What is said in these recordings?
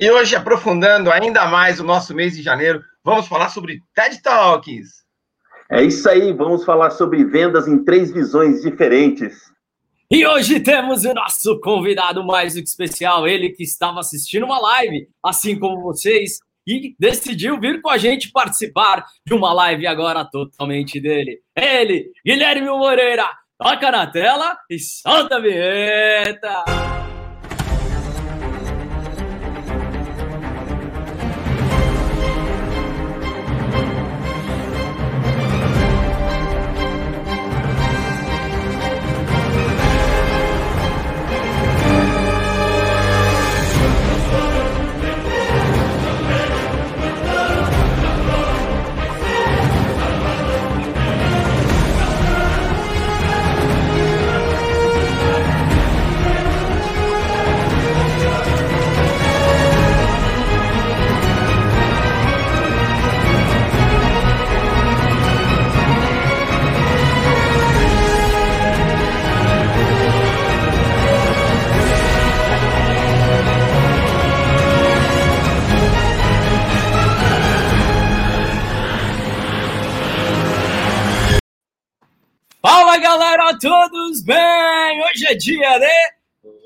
E hoje, aprofundando ainda mais o nosso mês de janeiro, vamos falar sobre TED Talks. É isso aí, vamos falar sobre vendas em três visões diferentes. E hoje temos o nosso convidado mais do que especial, ele que estava assistindo uma live, assim como vocês, e decidiu vir com a gente participar de uma live agora totalmente dele. Ele, Guilherme Moreira, toca na tela e solta a vinheta! Galera, todos bem? Hoje é dia de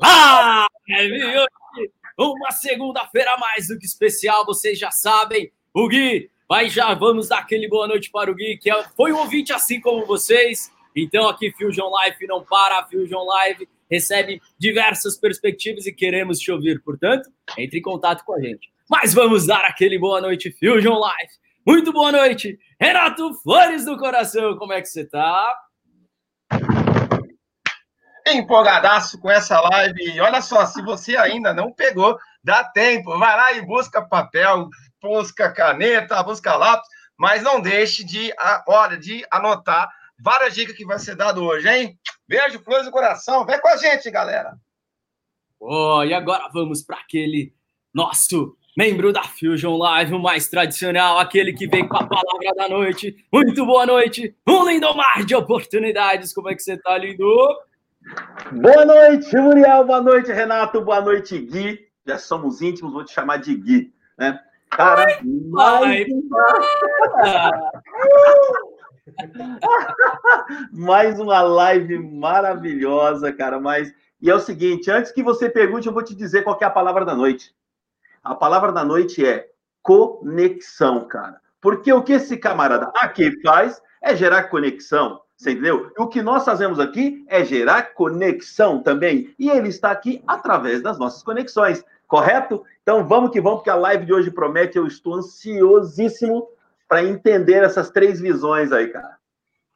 live! Hoje, uma segunda-feira mais do que especial, vocês já sabem. O Gui, mas já vamos dar aquele boa noite para o Gui, que é, foi um ouvinte assim como vocês. Então aqui Fusion Live não para, Fusion Live recebe diversas perspectivas e queremos te ouvir. Portanto, entre em contato com a gente. Mas vamos dar aquele boa noite, Fusion Live. Muito boa noite, Renato Flores do Coração. Como é que você tá? Empolgadaço com essa live. E olha só, se você ainda não pegou, dá tempo. Vai lá e busca papel, busca caneta, busca lápis, mas não deixe de, olha, de anotar várias dicas que vai ser dado hoje, hein? Beijo, flores do coração. Vem com a gente, galera. Oh, e agora vamos para aquele nosso membro da Fusion Live, o mais tradicional, aquele que vem com a palavra da noite. Muito boa noite, um lindo mar de oportunidades. Como é que você tá, lindo? Boa noite, Muriel. Boa noite, Renato. Boa noite, Gui. Já somos íntimos, vou te chamar de Gui, né? Cara, Ai, mais, mais uma live maravilhosa, cara. Mas e é o seguinte, antes que você pergunte, eu vou te dizer qual é a palavra da noite. A palavra da noite é conexão, cara. Porque o que esse camarada aqui faz é gerar conexão. Você entendeu? E o que nós fazemos aqui é gerar conexão também. E ele está aqui através das nossas conexões, correto? Então vamos que vamos, porque a live de hoje promete. Eu estou ansiosíssimo para entender essas três visões aí, cara.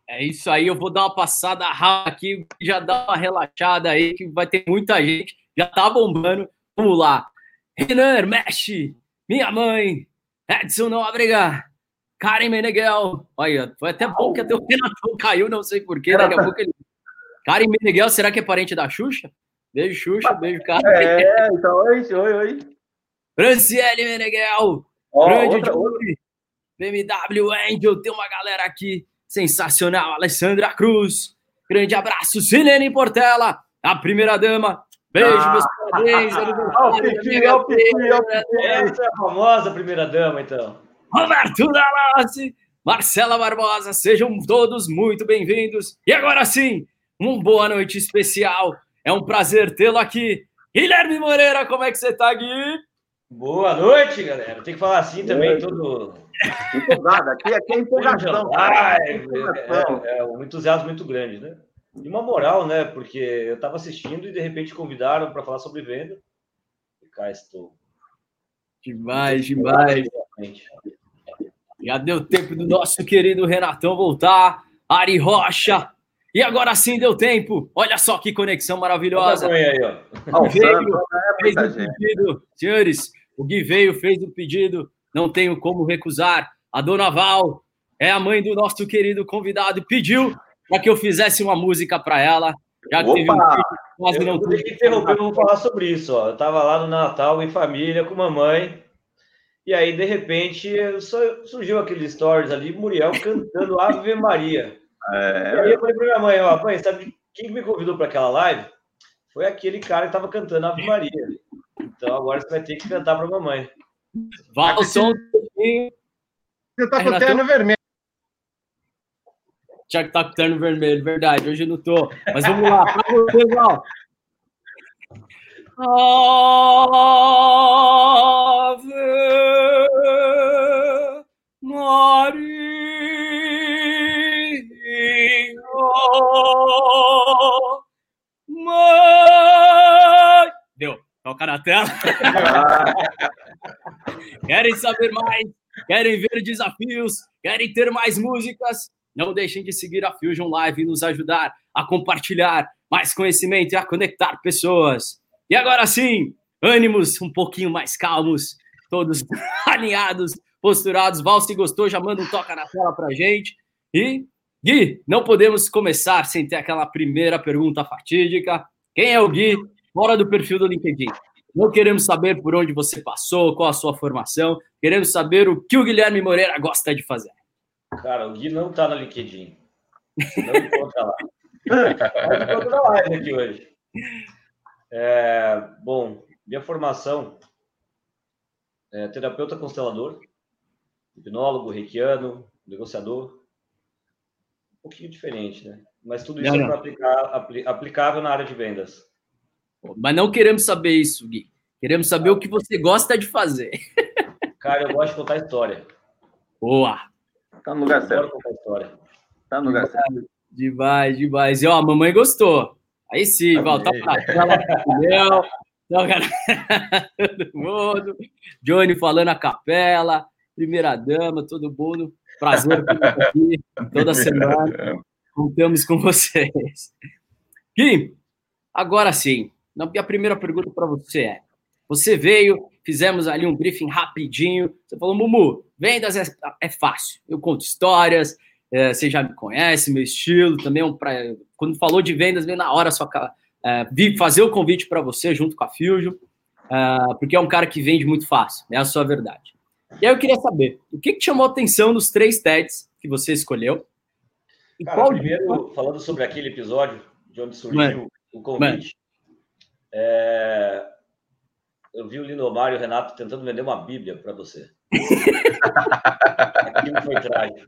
É isso aí, eu vou dar uma passada rápida aqui, já dá uma relaxada aí, que vai ter muita gente, já tá bombando. Vamos lá. Renan Mexe, minha mãe, Edson não abriga, Karen Meneghel. Olha, foi até bom que até o Renato caiu, não sei porquê. Daqui a pouco ele. Karen Meneghel, será que é parente da Xuxa? Beijo, Xuxa. Beijo, Karen. É, então, oi, oi, oi. Franciele Meneghel. Oh, grande outra, outra. BMW Angel. Tem uma galera aqui sensacional. Alessandra Cruz. Grande abraço. Silene Portela. A primeira dama. Beijo, ah. meus parabéns. Essa é a famosa primeira dama, então. Roberto Dallassi, Marcela Barbosa, sejam todos muito bem-vindos. E agora sim, uma boa noite especial. É um prazer tê-lo aqui. Guilherme Moreira, como é que você tá, Gui? Boa noite, galera. Tem que falar assim Boa também, todo. Empolgado, aqui, aqui é empolgação. Ah, é, é, é, um entusiasmo muito grande, né? E uma moral, né? Porque eu estava assistindo e de repente convidaram para falar sobre venda. E cá estou. Demais, demais. Já deu tempo do nosso querido Renatão voltar. Ari Rocha. E agora sim deu tempo. Olha só que conexão maravilhosa. Aí, ó. O Gui veio, fez o pedido. Senhores, o Gui veio, fez o pedido. Não tenho como recusar. A dona Val é a mãe do nosso querido convidado. Pediu para que eu fizesse uma música para ela. Já que teve um filho, quase eu não vou interromper, eu vou falar sobre isso. Ó. Eu estava lá no Natal em família com mamãe. E aí, de repente, surgiu aquele stories ali, Muriel cantando Ave Maria. É... E aí eu falei para minha mãe, ó, mãe, sabe quem me convidou para aquela live? Foi aquele cara que estava cantando Ave Maria. Então agora você vai ter que cantar para a mamãe. Vai o som. Você tá com o terno vermelho. Tiago tá com o terno vermelho, verdade. Hoje eu não tô. Mas vamos lá, para você, Val. Ave Maria. Mãe. Deu. Toca na tela. Querem saber mais? Querem ver desafios? Querem ter mais músicas? Não deixem de seguir a Fusion Live e nos ajudar a compartilhar mais conhecimento e a conectar pessoas. E agora sim, ânimos um pouquinho mais calmos, todos alinhados, posturados. Val, se gostou, já manda um toca na tela pra gente. E, Gui, não podemos começar sem ter aquela primeira pergunta fatídica. Quem é o Gui? Fora do perfil do LinkedIn. Não queremos saber por onde você passou, qual a sua formação. Queremos saber o que o Guilherme Moreira gosta de fazer. Cara, o Gui não tá no LinkedIn. Não encontra lá. Mas encontra na live aqui hoje. É, bom, minha formação é terapeuta constelador, hipnólogo, reikiano, negociador. Um pouquinho diferente, né? Mas tudo isso não, é para aplicar, apl aplicável na área de vendas. Mas não queremos saber isso, Gui. Queremos saber o que você gosta de fazer. Cara, eu gosto de contar história. Boa! Tá no lugar certo. Contar história. Tá no lugar certo. Demais, demais. E ó, a mamãe gostou. Aí sim, Val, tá pra tela, então, todo mundo. Johnny falando a capela, primeira dama, todo mundo. Prazer aqui toda semana. Contamos com vocês. Gui, agora sim, a primeira pergunta para você é: você veio, fizemos ali um briefing rapidinho. Você falou, Mumu, vendas é, é fácil. Eu conto histórias, é, você já me conhece, meu estilo também. É um pra, quando falou de vendas, veio na hora só é, fazer o convite para você junto com a Fusion, é, porque é um cara que vende muito fácil, é a sua verdade. E aí eu queria saber, o que, que chamou a atenção nos três TEDs que você escolheu? E cara, qual primeiro, falando sobre aquele episódio de onde surgiu Mano. o convite, é, eu vi o Lindomar e o Renato tentando vender uma Bíblia para você. Aquilo foi trágico.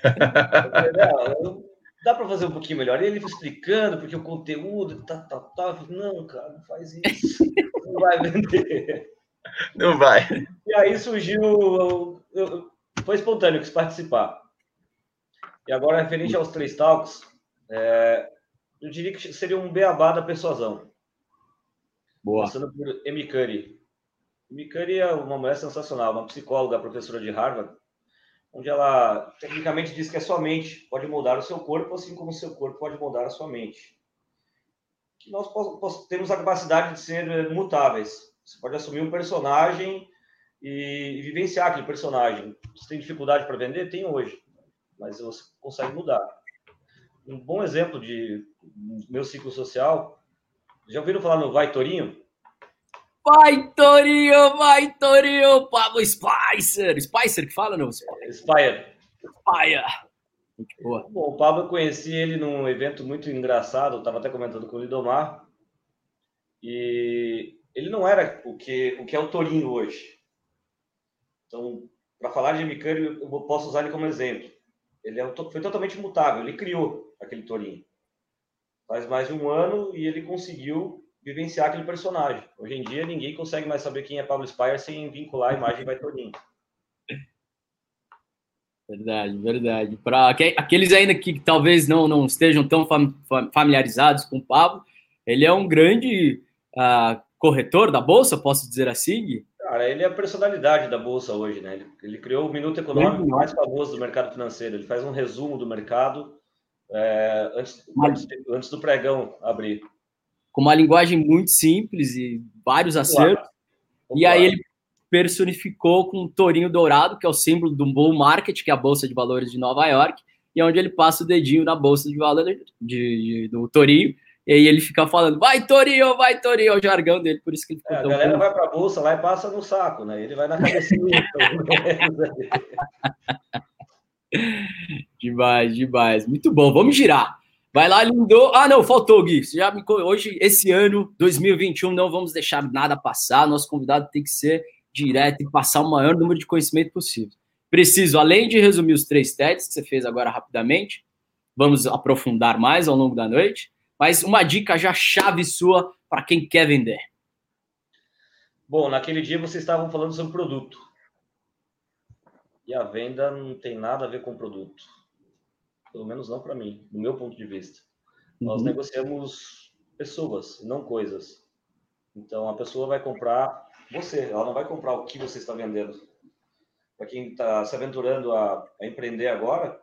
Falei, dá para fazer um pouquinho melhor. E ele explicando, porque o conteúdo, tá, tá, tá. Eu falei, não, cara, não faz isso. Não vai vender. Não vai. E aí surgiu. Eu, eu, foi espontâneo, quis participar. E agora, referente aos três talks, é, eu diria que seria um beabá da persuasão. Boa. Passando por. Amy Curry é uma mulher sensacional, uma psicóloga, professora de Harvard, onde ela tecnicamente diz que a sua mente pode moldar o seu corpo, assim como o seu corpo pode moldar a sua mente. Que nós temos a capacidade de ser mutáveis. Você pode assumir um personagem e vivenciar aquele personagem. Você tem dificuldade para vender? Tem hoje, mas você consegue mudar. Um bom exemplo de meu ciclo social já ouviram falar no Vai Torinho? Vai Torinho, vai Torinho, Pablo Spicer. Spicer que fala, não? Spire. Spire. Boa. Bom, o Pablo eu conheci ele num evento muito engraçado, eu estava até comentando com o Lidomar. E ele não era o que, o que é o Torinho hoje. Então, para falar de Micânico, eu posso usar ele como exemplo. Ele é, foi totalmente mutável, ele criou aquele Torinho faz mais de um ano e ele conseguiu vivenciar aquele personagem. Hoje em dia, ninguém consegue mais saber quem é Pablo Spire sem vincular a imagem Vai Toninho. Verdade, verdade. Para aqueles ainda que talvez não, não estejam tão familiarizados com o Pablo, ele é um grande uh, corretor da Bolsa, posso dizer assim? Cara, ele é a personalidade da Bolsa hoje, né? Ele, ele criou o Minuto Econômico mais famoso do mercado financeiro. Ele faz um resumo do mercado é, antes, antes, antes, do pregão abrir. Com uma linguagem muito simples e vários acertos. Claro. E aí ele personificou com o tourinho dourado, que é o símbolo do bull market, que é a bolsa de valores de Nova York, e é onde ele passa o dedinho na bolsa de valores de, de, do tourinho, e aí ele fica falando, vai Torinho, vai Torinho, é o jargão dele, por isso que ele ficou é, A galera vai para a bolsa lá e passa no saco, né? Ele vai na cabecinha. demais, demais. Muito bom. Vamos girar. Vai lá, lindou. Ah, não, faltou, Gui. já me... Hoje, esse ano, 2021, não vamos deixar nada passar. Nosso convidado tem que ser direto e passar o maior número de conhecimento possível. Preciso, além de resumir os três TEDs que você fez agora rapidamente, vamos aprofundar mais ao longo da noite, mas uma dica já chave sua para quem quer vender. Bom, naquele dia vocês estavam falando sobre produto. E a venda não tem nada a ver com produto. Pelo menos não para mim, do meu ponto de vista. Uhum. Nós negociamos pessoas, não coisas. Então a pessoa vai comprar você, ela não vai comprar o que você está vendendo. Para quem está se aventurando a, a empreender agora,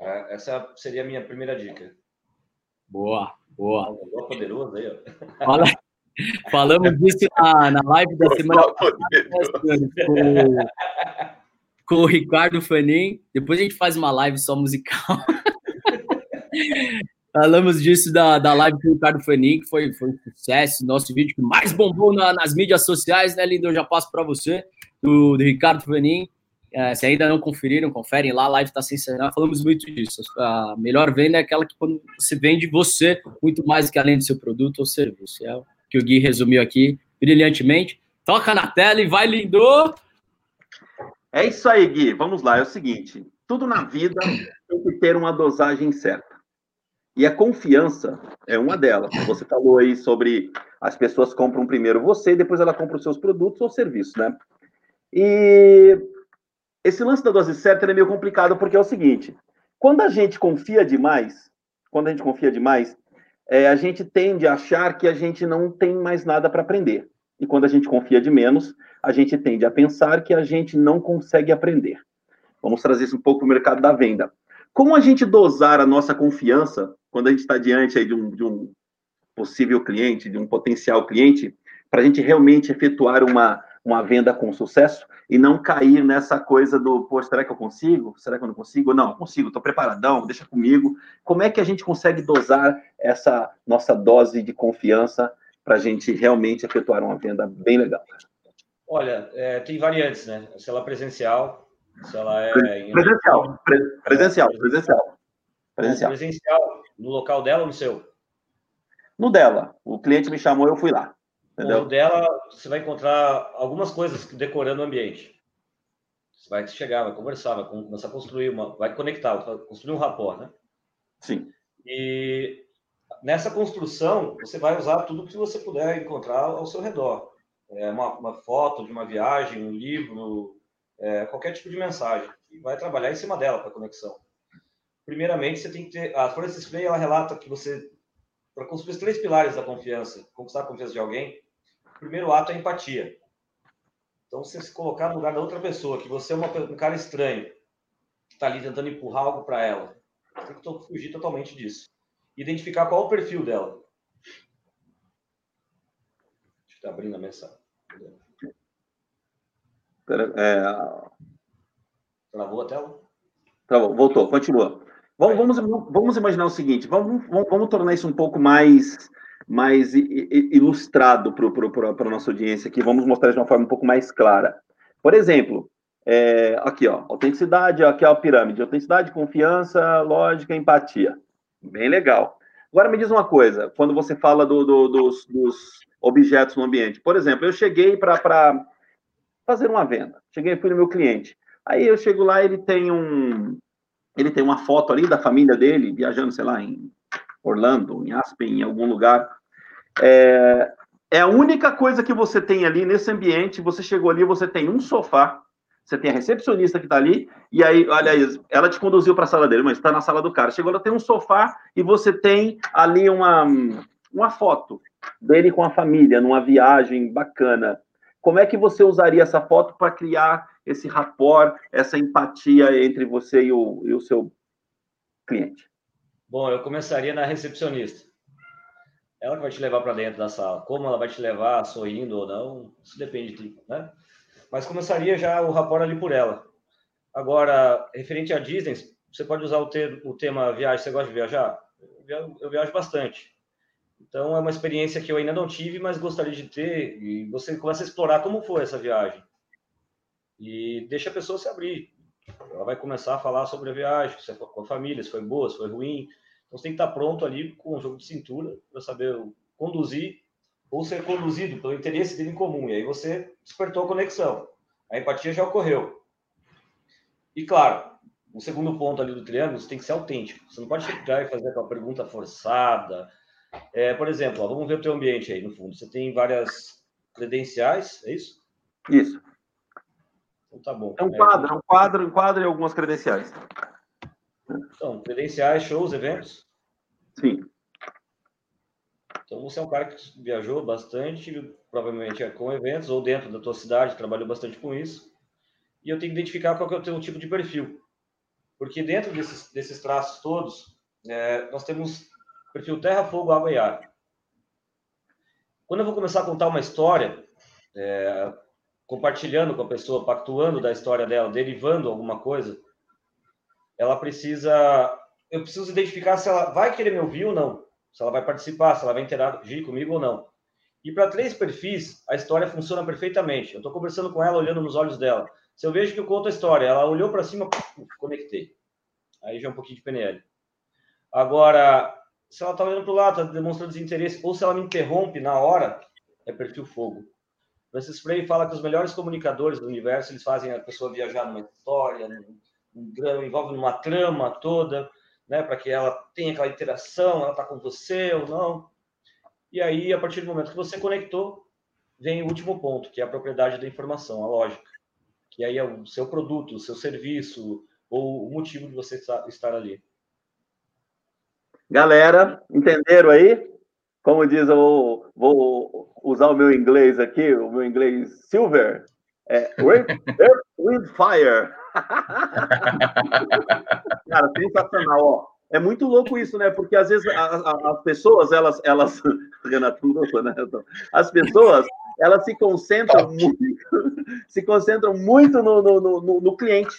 é, essa seria a minha primeira dica. Boa, boa. Boa poderoso aí, ó. Fala, falamos disso na, na live da semana passada com, com o Ricardo Fanin. Depois a gente faz uma live só musical. Falamos disso da, da live do Ricardo Fanin, que foi, foi um sucesso, nosso vídeo que mais bombou na, nas mídias sociais, né, Lindo? Eu já passo para você, do, do Ricardo Fanin. É, se ainda não conferiram, conferem lá, a live está sensacional. Falamos muito disso. A melhor venda é aquela que quando você vende você muito mais do que além do seu produto ou serviço. É o que o Gui resumiu aqui brilhantemente. Toca na tela e vai, lindo! É isso aí, Gui. Vamos lá. É o seguinte: tudo na vida tem que ter uma dosagem certa. E a confiança é uma delas. Você falou aí sobre as pessoas compram primeiro você, depois ela compra os seus produtos ou serviços, né? E esse lance da dose certa é meio complicado porque é o seguinte: quando a gente confia demais, quando a gente confia demais, é, a gente tende a achar que a gente não tem mais nada para aprender. E quando a gente confia de menos, a gente tende a pensar que a gente não consegue aprender. Vamos trazer isso um pouco para o mercado da venda. Como a gente dosar a nossa confiança quando a gente está diante de, um, de um possível cliente, de um potencial cliente, para a gente realmente efetuar uma, uma venda com sucesso e não cair nessa coisa do, pô, será que eu consigo? Será que eu não consigo? Não, consigo, estou preparadão, deixa comigo. Como é que a gente consegue dosar essa nossa dose de confiança para a gente realmente efetuar uma venda bem legal? Olha, é, tem variantes, né? Se ela é presencial, se ela é. Presencial, presencial, presencial. Presencial. Presencial, no local dela ou no seu? No dela. O cliente me chamou, eu fui lá. Entendeu? No dela, você vai encontrar algumas coisas decorando o ambiente. Você vai chegar, vai conversar, vai começar a construir uma, vai conectar, vai construir um rapport, né? Sim. E nessa construção, você vai usar tudo que você puder encontrar ao seu redor. É uma, uma foto de uma viagem, um livro, é, qualquer tipo de mensagem. E vai trabalhar em cima dela para conexão. Primeiramente, você tem que ter. A Florence Spray ela relata que você, para construir os três pilares da confiança, conquistar a confiança de alguém, o primeiro ato é empatia. Então, você se colocar no lugar da outra pessoa, que você é uma, um cara estranho, que está ali tentando empurrar algo para ela. Tem que fugir totalmente disso identificar qual o perfil dela. Está abrindo a mensagem. É... Travou a tela? Travou, voltou, continua. Vamos, vamos, vamos imaginar o seguinte: vamos, vamos, vamos tornar isso um pouco mais, mais ilustrado para a nossa audiência aqui. Vamos mostrar de uma forma um pouco mais clara. Por exemplo, é, aqui, ó, autenticidade, aqui é a pirâmide: autenticidade, confiança, lógica, empatia. Bem legal. Agora me diz uma coisa, quando você fala do, do, dos, dos, objetos no ambiente. Por exemplo, eu cheguei para fazer uma venda. Cheguei, fui no meu cliente. Aí eu chego lá, ele tem um, ele tem uma foto ali da família dele viajando, sei lá, em Orlando, em Aspen, em algum lugar. É, é a única coisa que você tem ali nesse ambiente. Você chegou ali, você tem um sofá, você tem a recepcionista que está ali, e aí, olha aí, ela te conduziu para a sala dele, mas está na sala do cara. Chegou lá, tem um sofá e você tem ali uma, uma foto dele com a família, numa viagem bacana. Como é que você usaria essa foto para criar esse rapport, essa empatia entre você e o, e o seu cliente? Bom, eu começaria na recepcionista. Ela que vai te levar para dentro da sala. Como ela vai te levar, sorrindo ou não, isso depende, de, né? mas começaria já o rapport ali por ela. Agora, referente a Disney, você pode usar o, o tema viagem. Você gosta de viajar? Eu viajo, eu viajo bastante. Então, é uma experiência que eu ainda não tive, mas gostaria de ter. E você começa a explorar como foi essa viagem. E deixa a pessoa se abrir. Ela vai começar a falar sobre a viagem, se é com a família, se foi boa, se foi ruim. Então você tem que estar pronto ali com o jogo de cintura para saber conduzir ou ser conduzido pelo interesse dele em comum. E aí você despertou a conexão. A empatia já ocorreu. E claro, o segundo ponto ali do triângulo, você tem que ser autêntico. Você não pode chegar e fazer aquela pergunta forçada. É, por exemplo, ó, vamos ver o teu ambiente aí no fundo. Você tem várias credenciais, é isso? Isso. Então tá bom. É um quadro, é um quadro, um quadro e algumas credenciais. Então, credenciais, shows, eventos? Sim. Então você é um cara que viajou bastante, provavelmente é com eventos ou dentro da tua cidade, trabalhou bastante com isso. E eu tenho que identificar qual que é o teu tipo de perfil. Porque dentro desses, desses traços todos, é, nós temos perfil terra, fogo, água e ar. Quando eu vou começar a contar uma história, é, compartilhando com a pessoa, pactuando da história dela, derivando alguma coisa, ela precisa. Eu preciso identificar se ela vai querer me ouvir ou não, se ela vai participar, se ela vai interagir comigo ou não. E para três perfis, a história funciona perfeitamente. Eu estou conversando com ela, olhando nos olhos dela. Se eu vejo que eu conto a história, ela olhou para cima, conectei. Aí já é um pouquinho de PNL. Agora, se ela está olhando para o lado, está demonstrando desinteresse, ou se ela me interrompe na hora, é perfil fogo. Francis Frey fala que os melhores comunicadores do universo, eles fazem a pessoa viajar numa história, num, num, envolve numa trama toda, né, para que ela tenha aquela interação, ela está com você ou não. E aí, a partir do momento que você conectou, vem o último ponto, que é a propriedade da informação, a lógica. Que aí é o seu produto, o seu serviço, ou o motivo de você estar ali. Galera, entenderam aí? Como diz, eu vou usar o meu inglês aqui, o meu inglês silver. É Earth, with Fire. Cara, sensacional, ó. É muito louco isso, né? Porque às vezes a, a, as pessoas, elas, elas, Renato, não gostou, né? As pessoas, elas se concentram muito, se concentram muito no, no, no, no cliente.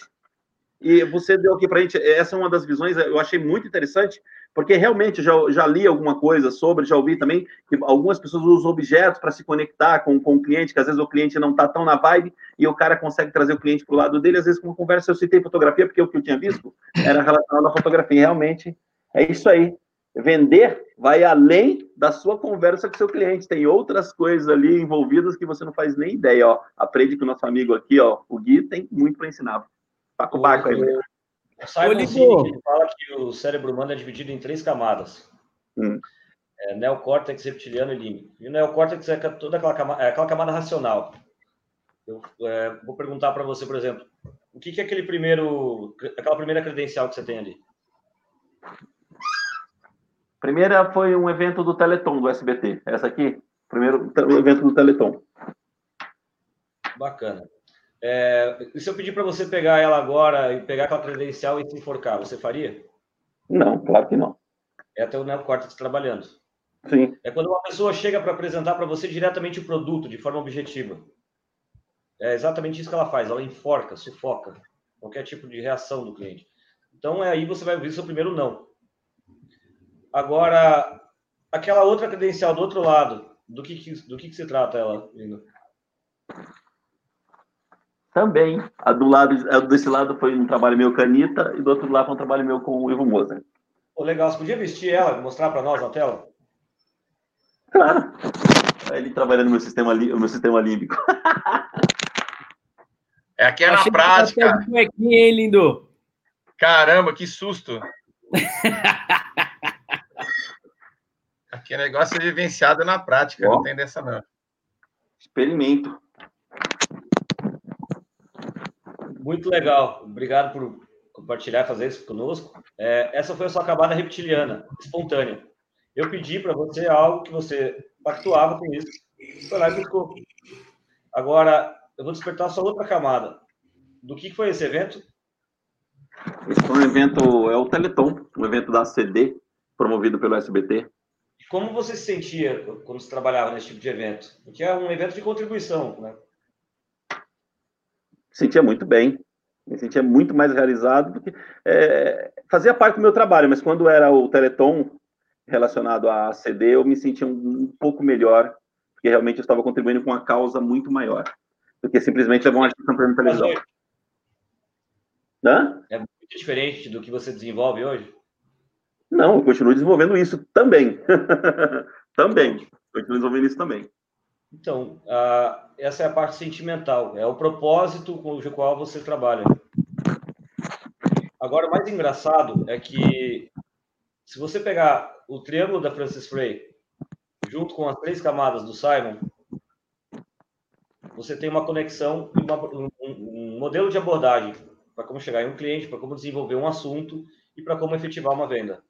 E você deu aqui para a gente, essa é uma das visões, eu achei muito interessante, porque realmente já, já li alguma coisa sobre, já ouvi também que algumas pessoas usam objetos para se conectar com, com o cliente, que às vezes o cliente não está tão na vibe e o cara consegue trazer o cliente para o lado dele. Às vezes, com uma conversa, eu citei fotografia, porque o que eu tinha visto era relacionado à fotografia. E realmente é isso aí. Vender vai além da sua conversa com seu cliente. Tem outras coisas ali envolvidas que você não faz nem ideia. Ó. Aprende com o nosso amigo aqui, ó, o Gui, tem muito para ensinar. Tá com o barco aí, mesmo. O Simon Sinek fala que o cérebro humano é dividido em três camadas. Hum. É, neocórtex, reptiliano e límbico. E o neocórtex é toda aquela camada, é aquela camada racional. Eu é, vou perguntar para você, por exemplo, o que, que é aquele primeiro, aquela primeira credencial que você tem ali? Primeira foi um evento do Teleton, do SBT. Essa aqui, primeiro evento do Teleton. Bacana. É, e se eu pedir para você pegar ela agora e pegar aquela credencial e se enforcar, você faria? Não, claro que não. É até o neocórtex trabalhando. Sim. É quando uma pessoa chega para apresentar para você diretamente o produto, de forma objetiva. É exatamente isso que ela faz, ela enforca, sufoca qualquer tipo de reação do cliente. Então, é aí você vai ouvir seu primeiro não. Agora, aquela outra credencial do outro lado, do que, do que, que se trata ela, Lindo? Também. A do lado, a desse lado foi um trabalho meu com a Anitta, e do outro lado foi um trabalho meu com o Ivo Moza. Pô, legal. Você podia vestir ela e mostrar para nós na tela? Claro. Ele trabalhando no meu sistema, no meu sistema límbico. É aqui é na prática. Tá aqui, hein, lindo? Caramba, que susto. aqui é negócio vivenciado na prática, não tem dessa não. Experimento. Muito legal. Obrigado por compartilhar, fazer isso conosco. É, essa foi a sua acabada reptiliana, espontânea. Eu pedi para você algo que você pactuava com isso. Foi lá e buscou. Agora, eu vou despertar sua outra camada. Do que foi esse evento? Esse foi um evento, é o Teleton, um evento da CD, promovido pelo SBT. Como você se sentia quando você trabalhava nesse tipo de evento? Porque é um evento de contribuição, né? Sentia muito bem, me sentia muito mais realizado, porque é, fazia parte do meu trabalho, mas quando era o Teleton relacionado à CD, eu me sentia um, um pouco melhor, porque realmente eu estava contribuindo com uma causa muito maior do que simplesmente levar uma artista para televisão. Hã? É muito diferente do que você desenvolve hoje? Não, eu continuo desenvolvendo isso também. também. Continuo desenvolvendo isso também. Então, essa é a parte sentimental, é o propósito com o qual você trabalha. Agora, o mais engraçado é que se você pegar o triângulo da Francis Frey junto com as três camadas do Simon, você tem uma conexão e um, um modelo de abordagem para como chegar em um cliente, para como desenvolver um assunto e para como efetivar uma venda.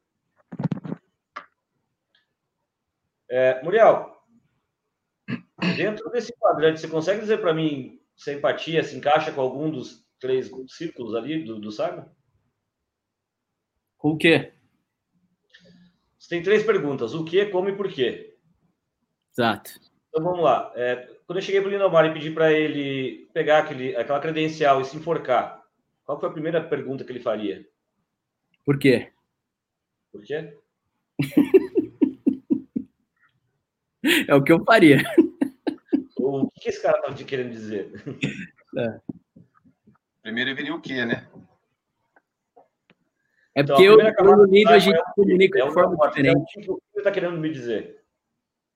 É, Muriel, dentro desse quadrante, você consegue dizer para mim se a empatia se encaixa com algum dos três círculos ali do, do? Com o quê? Você tem três perguntas: o que, como e por quê. Exato. Então vamos lá. É, quando eu cheguei para o Lindomar e pedi para ele pegar aquele, aquela credencial e se enforcar, qual foi a primeira pergunta que ele faria? Por quê? Por quê? é o que eu faria. O que esse cara tá te querendo dizer? É. Primeiro viria o quê, né? É então, porque eu, eu e o a gente é comunica é de forma diferente. O que você está querendo me dizer?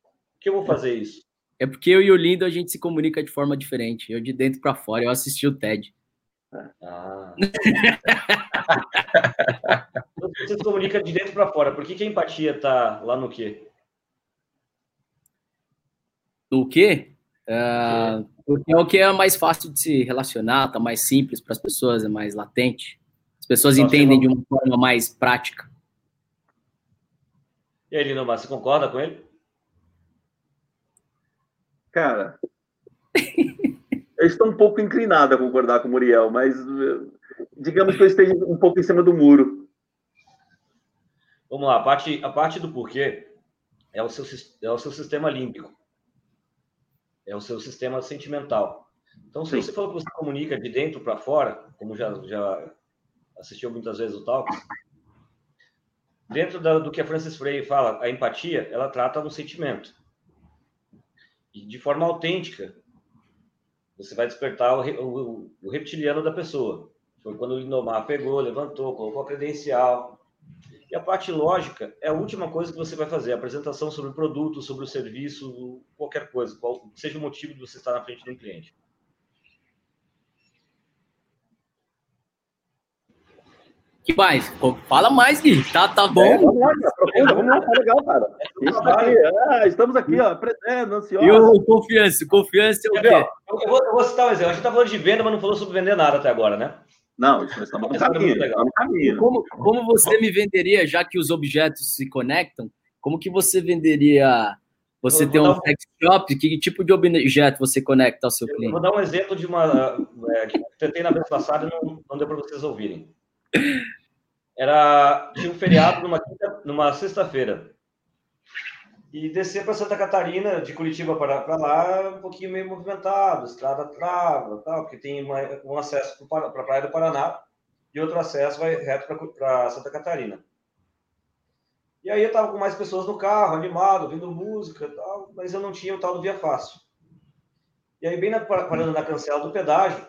Por que eu vou fazer isso? É porque eu e o Lindo a gente se comunica de forma diferente. Eu de dentro para fora. Eu assisti o TED. Ah. Você se comunica de dentro para fora. Por que, que a empatia tá lá no quê? No quê? Uh, porque é o que é mais fácil de se relacionar, tá mais simples para as pessoas, é mais latente. As pessoas Nossa, entendem de uma forma mais prática. E aí, Linomar, você concorda com ele? Cara, eu estou um pouco inclinado a concordar com o Muriel, mas digamos que eu esteja um pouco em cima do muro. Vamos lá, a parte, a parte do porquê é o, seu, é o seu sistema límbico. É o seu sistema sentimental. Então, se Sim. você falou que você comunica de dentro para fora, como já, já assistiu muitas vezes o Talks, dentro da, do que a Francis Frey fala, a empatia, ela trata um sentimento. E de forma autêntica, você vai despertar o, o, o reptiliano da pessoa. Foi quando o Lindomar pegou, levantou, colocou a credencial. E a parte lógica é a última coisa que você vai fazer, a apresentação sobre o produto, sobre o serviço, qualquer coisa, qual seja o motivo de você estar na frente de um cliente. que mais? Fala mais, Gui. Tá, tá bom. É, vamos lá, vamos lá, tá legal, cara. Isso aqui, é, estamos aqui, ó, ansioso. E o confiança? Confiança é o quê? Eu vou, eu vou citar um exemplo. A gente tá falando de venda, mas não falou sobre vender nada até agora, né? Não, isso estamos no caminho. Tá no caminho. Como, como você me venderia, já que os objetos se conectam, como que você venderia... Você tem um, um sex shop, que tipo de objeto você conecta ao seu cliente? Vou dar um exemplo de uma é, que eu tentei na vez passada e não, não deu para vocês ouvirem. Era tinha um feriado numa numa sexta-feira e descer para Santa Catarina de Curitiba para lá um pouquinho meio movimentado, estrada trava, tal, porque tem uma, um acesso para a praia do Paraná e outro acesso vai reto para Santa Catarina. E aí eu estava com mais pessoas no carro, animado, ouvindo música, tal, mas eu não tinha o tal do Via Fácil. E aí bem na, parando na cancela do pedágio,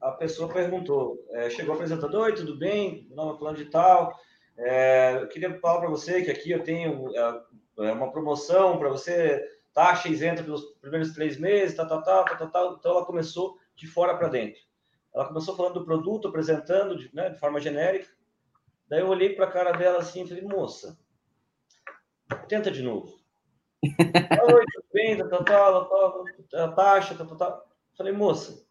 a pessoa perguntou, é, chegou apresentando, oi, tudo bem? Meu nome é plano de tal. É, eu queria falar para você que aqui eu tenho é, é uma promoção para você, taxa isenta pelos primeiros três meses, tal, tal, tal, tal, tal. Então ela começou de fora para dentro. Ela começou falando do produto, apresentando de, né, de forma genérica. Daí eu olhei para a cara dela assim e falei, moça, tenta de novo. Oi, tudo bem, tal, tal, tal, tal, taxa, tal, tal, tal. Falei, moça,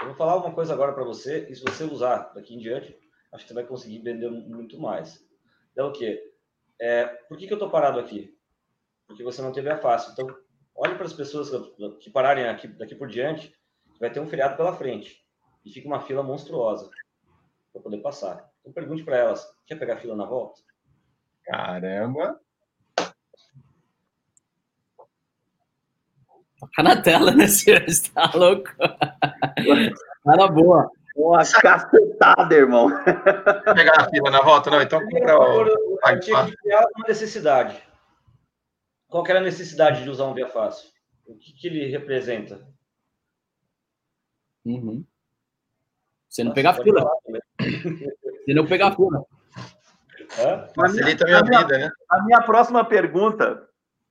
eu vou falar uma coisa agora para você, e se você usar daqui em diante, acho que você vai conseguir vender muito mais. Então, o quê? É, por que, que eu estou parado aqui? Porque você não teve a fácil. Então, olhe para as pessoas que pararem aqui, daqui por diante, vai ter um feriado pela frente. E fica uma fila monstruosa para poder passar. Então, pergunte para elas: quer pegar fila na volta? Caramba! Toca na tela, né, senhor? Você tá louco? Cara boa. Uma cacetada, irmão. Vou pegar a fila na volta, não? Então compra o. Eu tinha que criar uma necessidade. Qual era a necessidade de usar um via fácil? O que, que ele representa? Uhum. Você não pegar fila. Você não pegar fila. Facilita a minha, a minha vida, né? A minha próxima pergunta,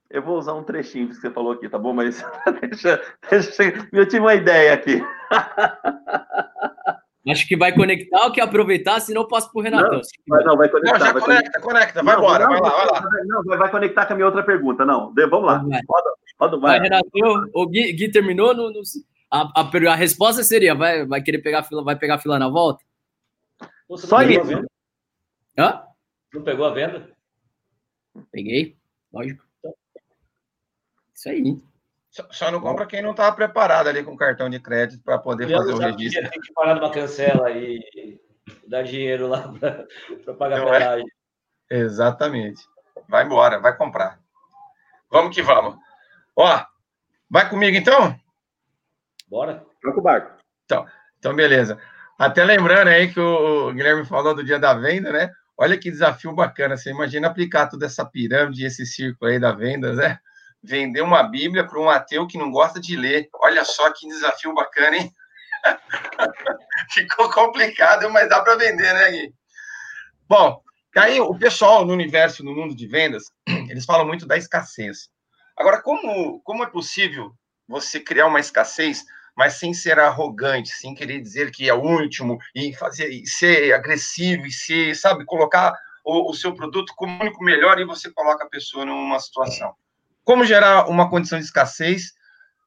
eu vou usar um trechinho que você falou aqui, tá bom? Mas deixa, deixa, eu tive uma ideia aqui. Acho que vai conectar ou quer aproveitar, senão eu passo para o Renatão. Não, vai, não, vai conectar. Não, já vai conecta, conecta, vai embora, vai lá, vai lá. Não, vai, vai conectar com a minha outra pergunta, não. Vamos lá. Roda, roda, vai. vai Renatão, o Gui, Gui terminou no, no a, a, a, resposta seria: vai, vai querer pegar fila, vai pegar fila na volta? Só isso. Hã? Não pegou a venda? Peguei, lógico. Isso aí. Só, só não compra quem não estava preparado ali com cartão de crédito para poder fazer o registro. Tem que parar numa cancela e dar dinheiro lá para pagar a pedágio. É? Exatamente. Vai embora, vai comprar. Vamos que vamos. Ó, vai comigo então? Bora. Troca o barco. Então, então, beleza. Até lembrando aí que o Guilherme falou do dia da venda, né? Olha que desafio bacana. Você imagina aplicar toda essa pirâmide, esse círculo aí da venda, né? Vender uma Bíblia para um ateu que não gosta de ler. Olha só que desafio bacana, hein? Ficou complicado, mas dá para vender, né, Gui? Bom, aí o pessoal no universo, no mundo de vendas, eles falam muito da escassez. Agora, como, como é possível você criar uma escassez mas sem ser arrogante, sem querer dizer que é o último e fazer e ser agressivo e ser, sabe, colocar o, o seu produto como único melhor e você coloca a pessoa numa situação. Como gerar uma condição de escassez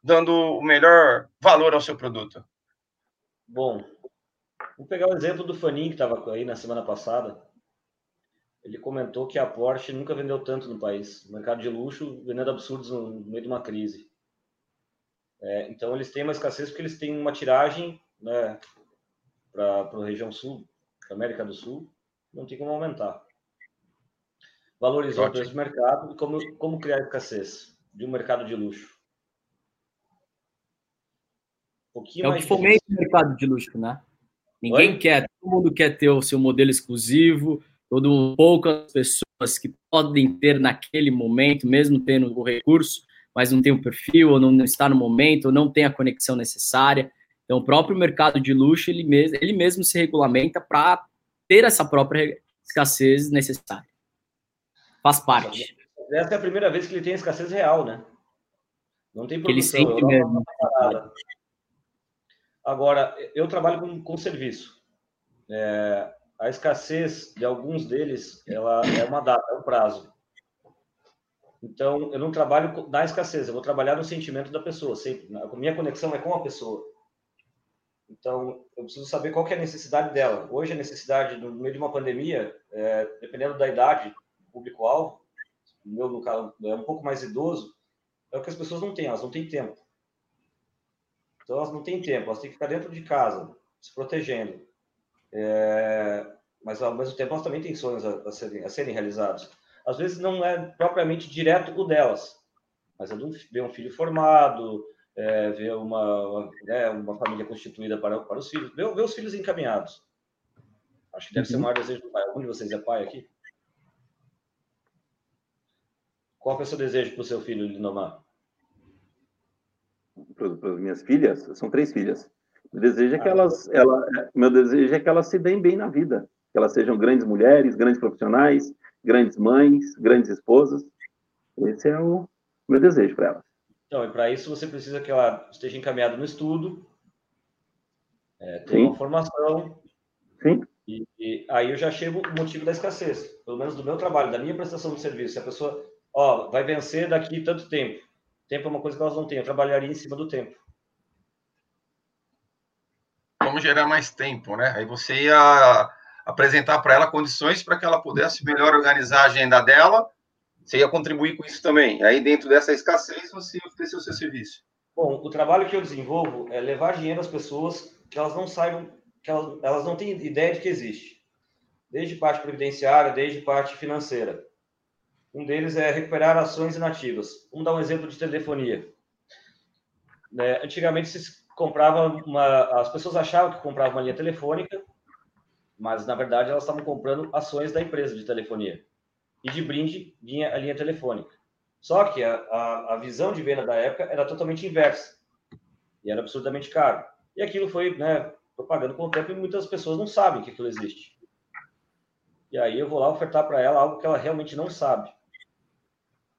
dando o melhor valor ao seu produto? Bom, vou pegar o exemplo do Fanin que estava aí na semana passada. Ele comentou que a Porsche nunca vendeu tanto no país. Mercado de luxo vendendo absurdos no meio de uma crise. É, então, eles têm uma escassez porque eles têm uma tiragem né, para a região sul, para América do Sul, não tem como aumentar. Valorizou o preço do mercado e como, como criar escassez de um mercado de luxo. Um é o que fomenta o mercado de luxo, né? Ninguém Oi? quer, todo mundo quer ter o seu modelo exclusivo, todo poucas pessoas que podem ter naquele momento, mesmo tendo o recurso, mas não tem o perfil, ou não está no momento, ou não tem a conexão necessária. Então, o próprio mercado de luxo, ele mesmo, ele mesmo se regulamenta para ter essa própria escassez necessária. Faz parte. Essa é a primeira vez que ele tem escassez real, né? Não tem produção. Ele sempre. Agora, eu trabalho com, com serviço. É, a escassez de alguns deles, ela é uma data, é um prazo. Então, eu não trabalho na escassez, eu vou trabalhar no sentimento da pessoa, sempre. A minha conexão é com a pessoa. Então, eu preciso saber qual é a necessidade dela. Hoje, a necessidade, no meio de uma pandemia, é, dependendo da idade, público-alvo, o meu, no caso, é um pouco mais idoso, é o que as pessoas não têm, elas não têm tempo. Então, elas não têm tempo, elas têm que ficar dentro de casa, se protegendo. É, mas, ao mesmo tempo, elas também têm sonhos a, a, serem, a serem realizados às vezes não é propriamente direto o delas, mas é ver um filho formado, é, ver uma, uma, né, uma, família constituída para, para os filhos, ver, ver os filhos encaminhados. Acho que deve uhum. ser o maior desejo do pai. Algum de vocês é pai aqui? Qual é o seu desejo para o seu filho, Linomar? Para as minhas filhas? São três filhas. Meu desejo é que ah, elas, ela, meu desejo é que elas se deem bem na vida, que elas sejam grandes mulheres, grandes profissionais, grandes mães, grandes esposas. Esse é o meu desejo para elas. Então, e para isso você precisa que ela esteja encaminhada no estudo, é, ter uma formação. Sim. E, e, aí eu já chego o motivo da escassez, pelo menos do meu trabalho, da minha prestação de serviço. Se a pessoa, ó, vai vencer daqui tanto tempo. Tempo é uma coisa que elas não têm. Eu trabalharia em cima do tempo. Como gerar mais tempo, né? Aí você ia apresentar para ela condições para que ela pudesse melhor organizar a agenda dela. Você ia contribuir com isso também. Aí, dentro dessa escassez, você ofereceu o seu serviço. Bom, o trabalho que eu desenvolvo é levar dinheiro às pessoas que elas não saibam, que elas, elas não têm ideia de que existe. Desde parte previdenciária, desde parte financeira. Um deles é recuperar ações inativas. Vamos dar um exemplo de telefonia. É, antigamente, se comprava uma, as pessoas achavam que compravam uma linha telefônica mas na verdade elas estavam comprando ações da empresa de telefonia. E de brinde vinha a linha telefônica. Só que a, a, a visão de venda da época era totalmente inversa. E era absurdamente caro. E aquilo foi né, propagando com o tempo e muitas pessoas não sabem que aquilo existe. E E aí eu vou lá ofertar para ela algo que ela realmente não sabe.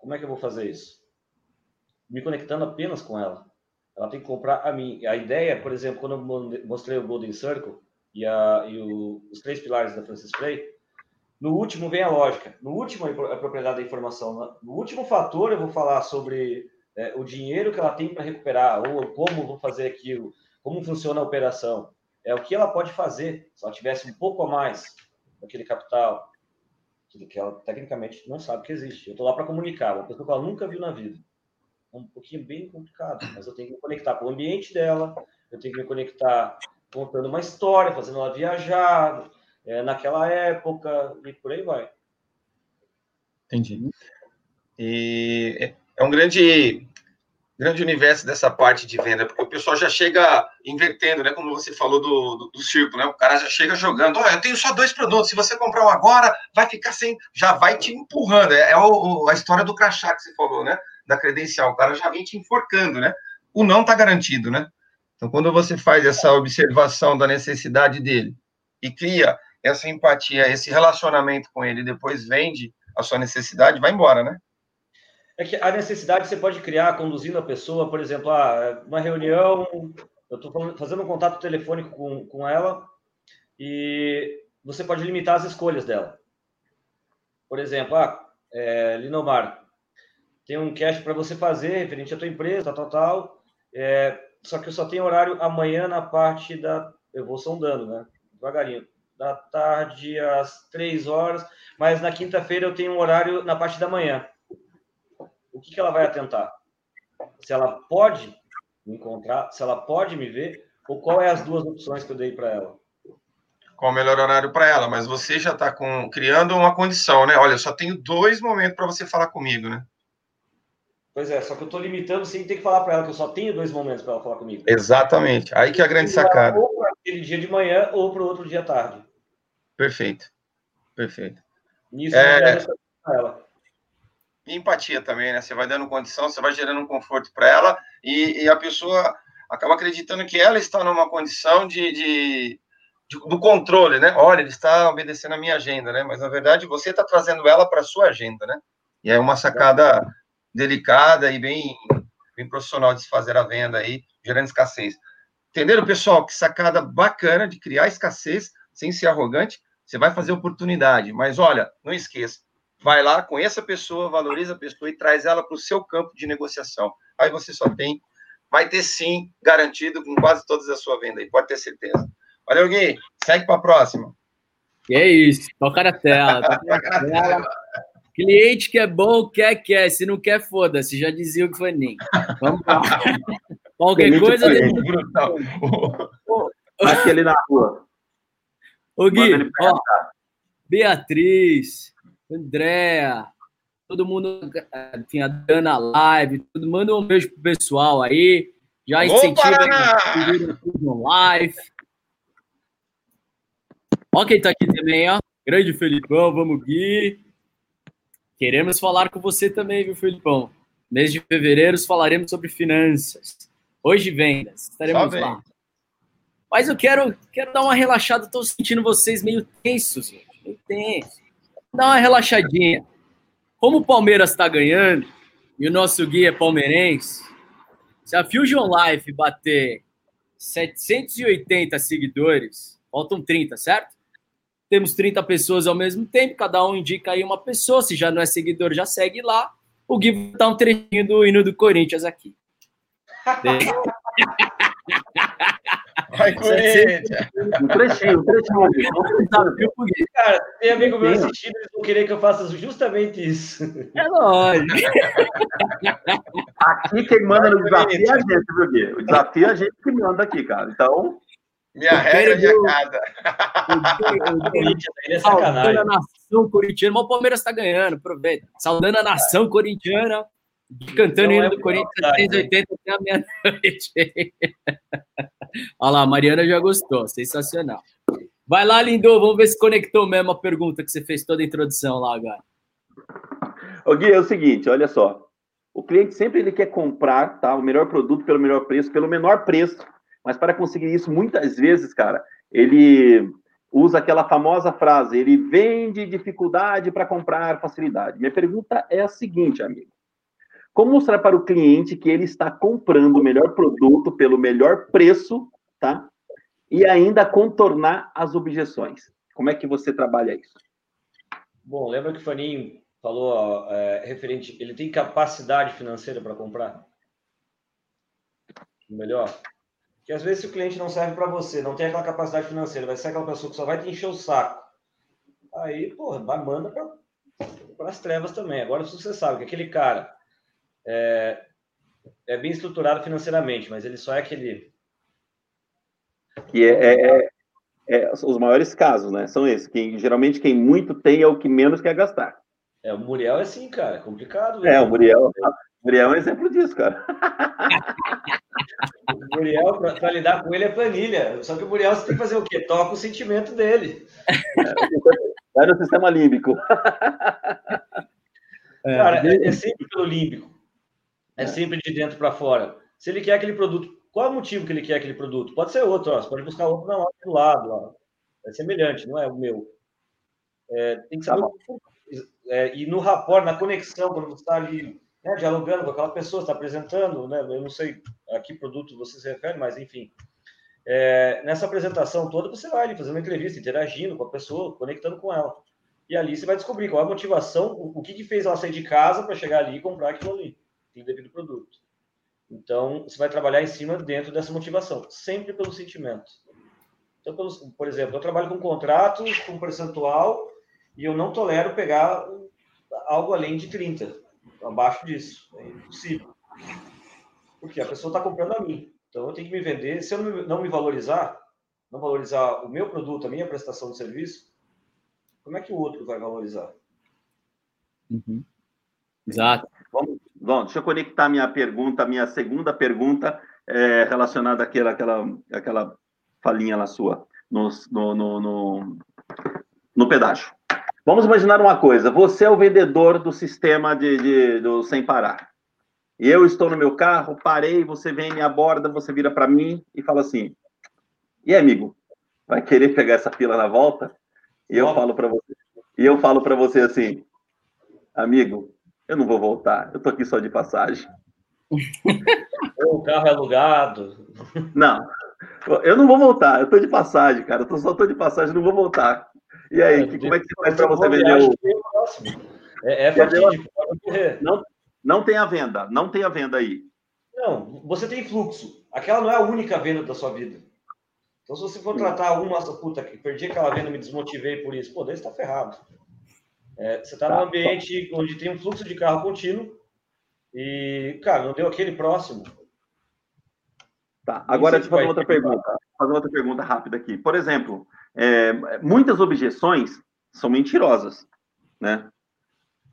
Como é que eu vou fazer isso? Me conectando apenas com ela. Ela tem que comprar a mim. A ideia, por exemplo, quando eu mostrei o Golden Circle e, a, e o, os três pilares da Francis Play, no último vem a lógica. No último, a propriedade da informação. No último fator, eu vou falar sobre é, o dinheiro que ela tem para recuperar, ou como vou fazer aquilo, como funciona a operação. É o que ela pode fazer se ela tivesse um pouco a mais daquele capital, que ela tecnicamente não sabe que existe. Eu estou lá para comunicar, uma pessoa que ela nunca viu na vida. É um pouquinho bem complicado, mas eu tenho que me conectar com o ambiente dela, eu tenho que me conectar contando uma história, fazendo ela viajar é, naquela época e por aí vai. Entendi. E é, é um grande grande universo dessa parte de venda, porque o pessoal já chega invertendo, né? Como você falou do, do, do circo, né? O cara já chega jogando, olha, eu tenho só dois produtos, se você comprar um agora, vai ficar sem, já vai te empurrando. É, é o, a história do crachá que você falou, né? Da credencial, o cara já vem te enforcando, né? O não tá garantido, né? Então, quando você faz essa observação da necessidade dele e cria essa empatia, esse relacionamento com ele, depois vende a sua necessidade, vai embora, né? É que a necessidade você pode criar conduzindo a pessoa, por exemplo, ah, uma reunião, eu estou fazendo um contato telefônico com, com ela e você pode limitar as escolhas dela. Por exemplo, ah, é, Linomar, tem um cash para você fazer referente à tua empresa, tal, tal, tal. É, só que eu só tenho horário amanhã na parte da. Eu vou sondando, né? Devagarinho. Da tarde às três horas, mas na quinta-feira eu tenho um horário na parte da manhã o que, que ela vai atentar? Se ela pode me encontrar, se ela pode me ver, ou qual é as duas opções que eu dei para ela? Qual o melhor horário para ela? Mas você já está criando uma condição, né? Olha, eu só tenho dois momentos para você falar comigo, né? Pois é, só que eu estou limitando sem ter que falar para ela que eu só tenho dois momentos para ela falar comigo. Exatamente. Aí que é a grande sacada. Ou para aquele dia de manhã ou para o outro dia à tarde. Perfeito. Perfeito. Nisso é... ela e empatia também, né? Você vai dando condição, você vai gerando um conforto para ela e, e, a pessoa acaba acreditando que ela está numa condição de, de, de, do controle, né? Olha, ele está obedecendo a minha agenda, né? Mas na verdade você está trazendo ela para sua agenda, né? E é uma sacada delicada e bem, bem profissional de se fazer a venda aí, gerando escassez. Entenderam, pessoal? Que sacada bacana de criar escassez sem ser arrogante. Você vai fazer oportunidade, mas olha, não esqueça vai lá, conheça a pessoa, valoriza a pessoa e traz ela para o seu campo de negociação. Aí você só tem, vai ter sim, garantido com quase todas a sua venda aí, pode ter certeza. Valeu, Gui. Segue para a próxima. Que é isso, toca na tela. Toca na tela. Cliente que é bom, quer, quer. Se não quer, foda-se. Já dizia o que foi nem. Vamos lá. Qualquer coisa. Aquele na rua. Ô, Gui, ó, Beatriz, Andréa, todo mundo, enfim, a Dana Live, tudo, manda um beijo pro pessoal aí. Já incentiva o live. Ó quem tá aqui também, ó. Grande Felipão, vamos Gui. Queremos falar com você também, viu, Felipão? Mês de fevereiro falaremos sobre finanças. Hoje vendas. Estaremos lá. Mas eu quero, quero dar uma relaxada, estou sentindo vocês meio tensos, gente. Meio tensos dá uma relaxadinha. Como o Palmeiras está ganhando e o nosso guia é palmeirense, se a Fusion Life bater 780 seguidores, faltam 30, certo? Temos 30 pessoas ao mesmo tempo, cada um indica aí uma pessoa. Se já não é seguidor, já segue lá. O Gui dar um trechinho do hino do Corinthians aqui. Vai, Corinthians! Um trechinho, um trechinho. Cara, tem amigo meu assistindo, eles vão querer que eu faça justamente isso. É lógico. Aqui quem manda no desafio é a gente, viu, Gui? O desafio é a gente que manda aqui, cara. Então. Minha regra de casa. É Saudando a nação corintiana, mas o Palmeiras está ganhando, aproveita. Saudando a nação corintiana, cantando hino é do Corinthians 380 até a meia-noite. Olha lá, a Mariana já gostou, sensacional. Vai lá, Lindo, vamos ver se conectou mesmo a pergunta que você fez toda a introdução lá agora. Ô Gui, é o seguinte, olha só. O cliente sempre ele quer comprar tá, o melhor produto pelo melhor preço, pelo menor preço. Mas para conseguir isso, muitas vezes, cara, ele usa aquela famosa frase: ele vende dificuldade para comprar facilidade. Minha pergunta é a seguinte, amigo. Como mostrar para o cliente que ele está comprando o melhor produto pelo melhor preço, tá? E ainda contornar as objeções. Como é que você trabalha isso? Bom, lembra que o Faninho falou é, referente, ele tem capacidade financeira para comprar? Melhor. Que às vezes se o cliente não serve para você, não tem aquela capacidade financeira, vai ser aquela pessoa que só vai te encher o saco. Aí, porra, manda para as trevas também. Agora, se você sabe que aquele cara é, é bem estruturado financeiramente, mas ele só é aquele. Que é, é, é, é, os maiores casos, né? São esses. Que geralmente quem muito tem é o que menos quer gastar. É, o Muriel é assim, cara, é complicado. É, o Muriel, Muriel é um exemplo disso, cara. o Muriel, para lidar com ele, é planilha. Só que o Muriel, você tem que fazer o quê? Toca o sentimento dele. Vai no sistema límbico. Cara, é, é sempre pelo límbico. É sempre de dentro para fora. Se ele quer aquele produto, qual é o motivo que ele quer aquele produto? Pode ser outro, ó. você pode buscar outro não, do lado. Ó. É semelhante, não é o meu. É, tem que saber. Tá é, e no rapport, na conexão, quando você está ali né, dialogando com aquela pessoa, está apresentando, né, eu não sei a que produto você se refere, mas enfim. É, nessa apresentação toda, você vai ali fazendo uma entrevista, interagindo com a pessoa, conectando com ela. E ali você vai descobrir qual é a motivação, o, o que, que fez ela sair de casa para chegar ali e comprar aquilo ali, aquele devido produto. Então, você vai trabalhar em cima dentro dessa motivação, sempre pelo sentimento. Então, por exemplo, eu trabalho com contratos, com percentual, e eu não tolero pegar algo além de 30, abaixo disso. É impossível. Porque a pessoa está comprando a mim. Então, eu tenho que me vender. Se eu não me valorizar, não valorizar o meu produto, a minha prestação de serviço, como é que o outro vai valorizar? Uhum. Exato. Vamos, vamos, deixa eu conectar minha pergunta, minha segunda pergunta é, relacionada àquela, àquela, àquela falinha lá sua, no, no, no, no, no pedágio. Vamos imaginar uma coisa: você é o vendedor do sistema de, de do sem parar. E eu estou no meu carro, parei, você vem, me aborda, você vira para mim e fala assim: E amigo, vai querer pegar essa fila na volta? E eu falo para você, e eu falo para você assim: Amigo, eu não vou voltar, eu tô aqui só de passagem. o carro é alugado. Não, eu não vou voltar, eu tô de passagem, cara. Eu só tô de passagem, não vou voltar. E aí, é, que, como é que você faz para você vender o. É, é fatídico, não, não tem a venda, não tem a venda aí. Não, você tem fluxo. Aquela não é a única venda da sua vida. Então, se você for tratar uma, puta, que perdi aquela venda, me desmotivei por isso, pô, daí você tá ferrado. É, você está tá, num ambiente onde tem um fluxo de carro contínuo e, cara, não deu aquele próximo. Tá, agora deixa eu fazer outra pergunta. Fazer outra pergunta rápida aqui. Por exemplo, é, muitas objeções são mentirosas, né?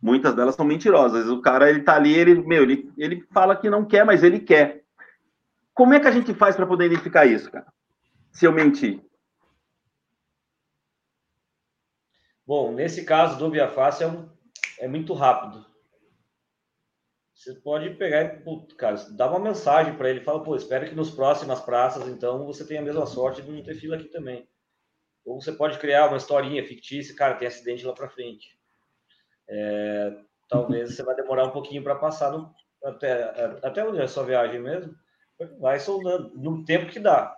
Muitas delas são mentirosas. O cara, ele tá ali, ele, meu, ele, ele fala que não quer, mas ele quer. Como é que a gente faz para poder identificar isso, cara? Se eu mentir. Bom, nesse caso do Via Fácil é, um, é muito rápido. Você pode pegar cara, dá uma mensagem para ele, fala, pô, espero que nos próximas praças, então, você tenha a mesma sorte de não ter fila aqui também. Ou você pode criar uma historinha fictícia, cara, tem acidente lá para frente. É, talvez você vai demorar um pouquinho para passar no, até, até onde é a sua viagem mesmo. Vai soldando no tempo que dá.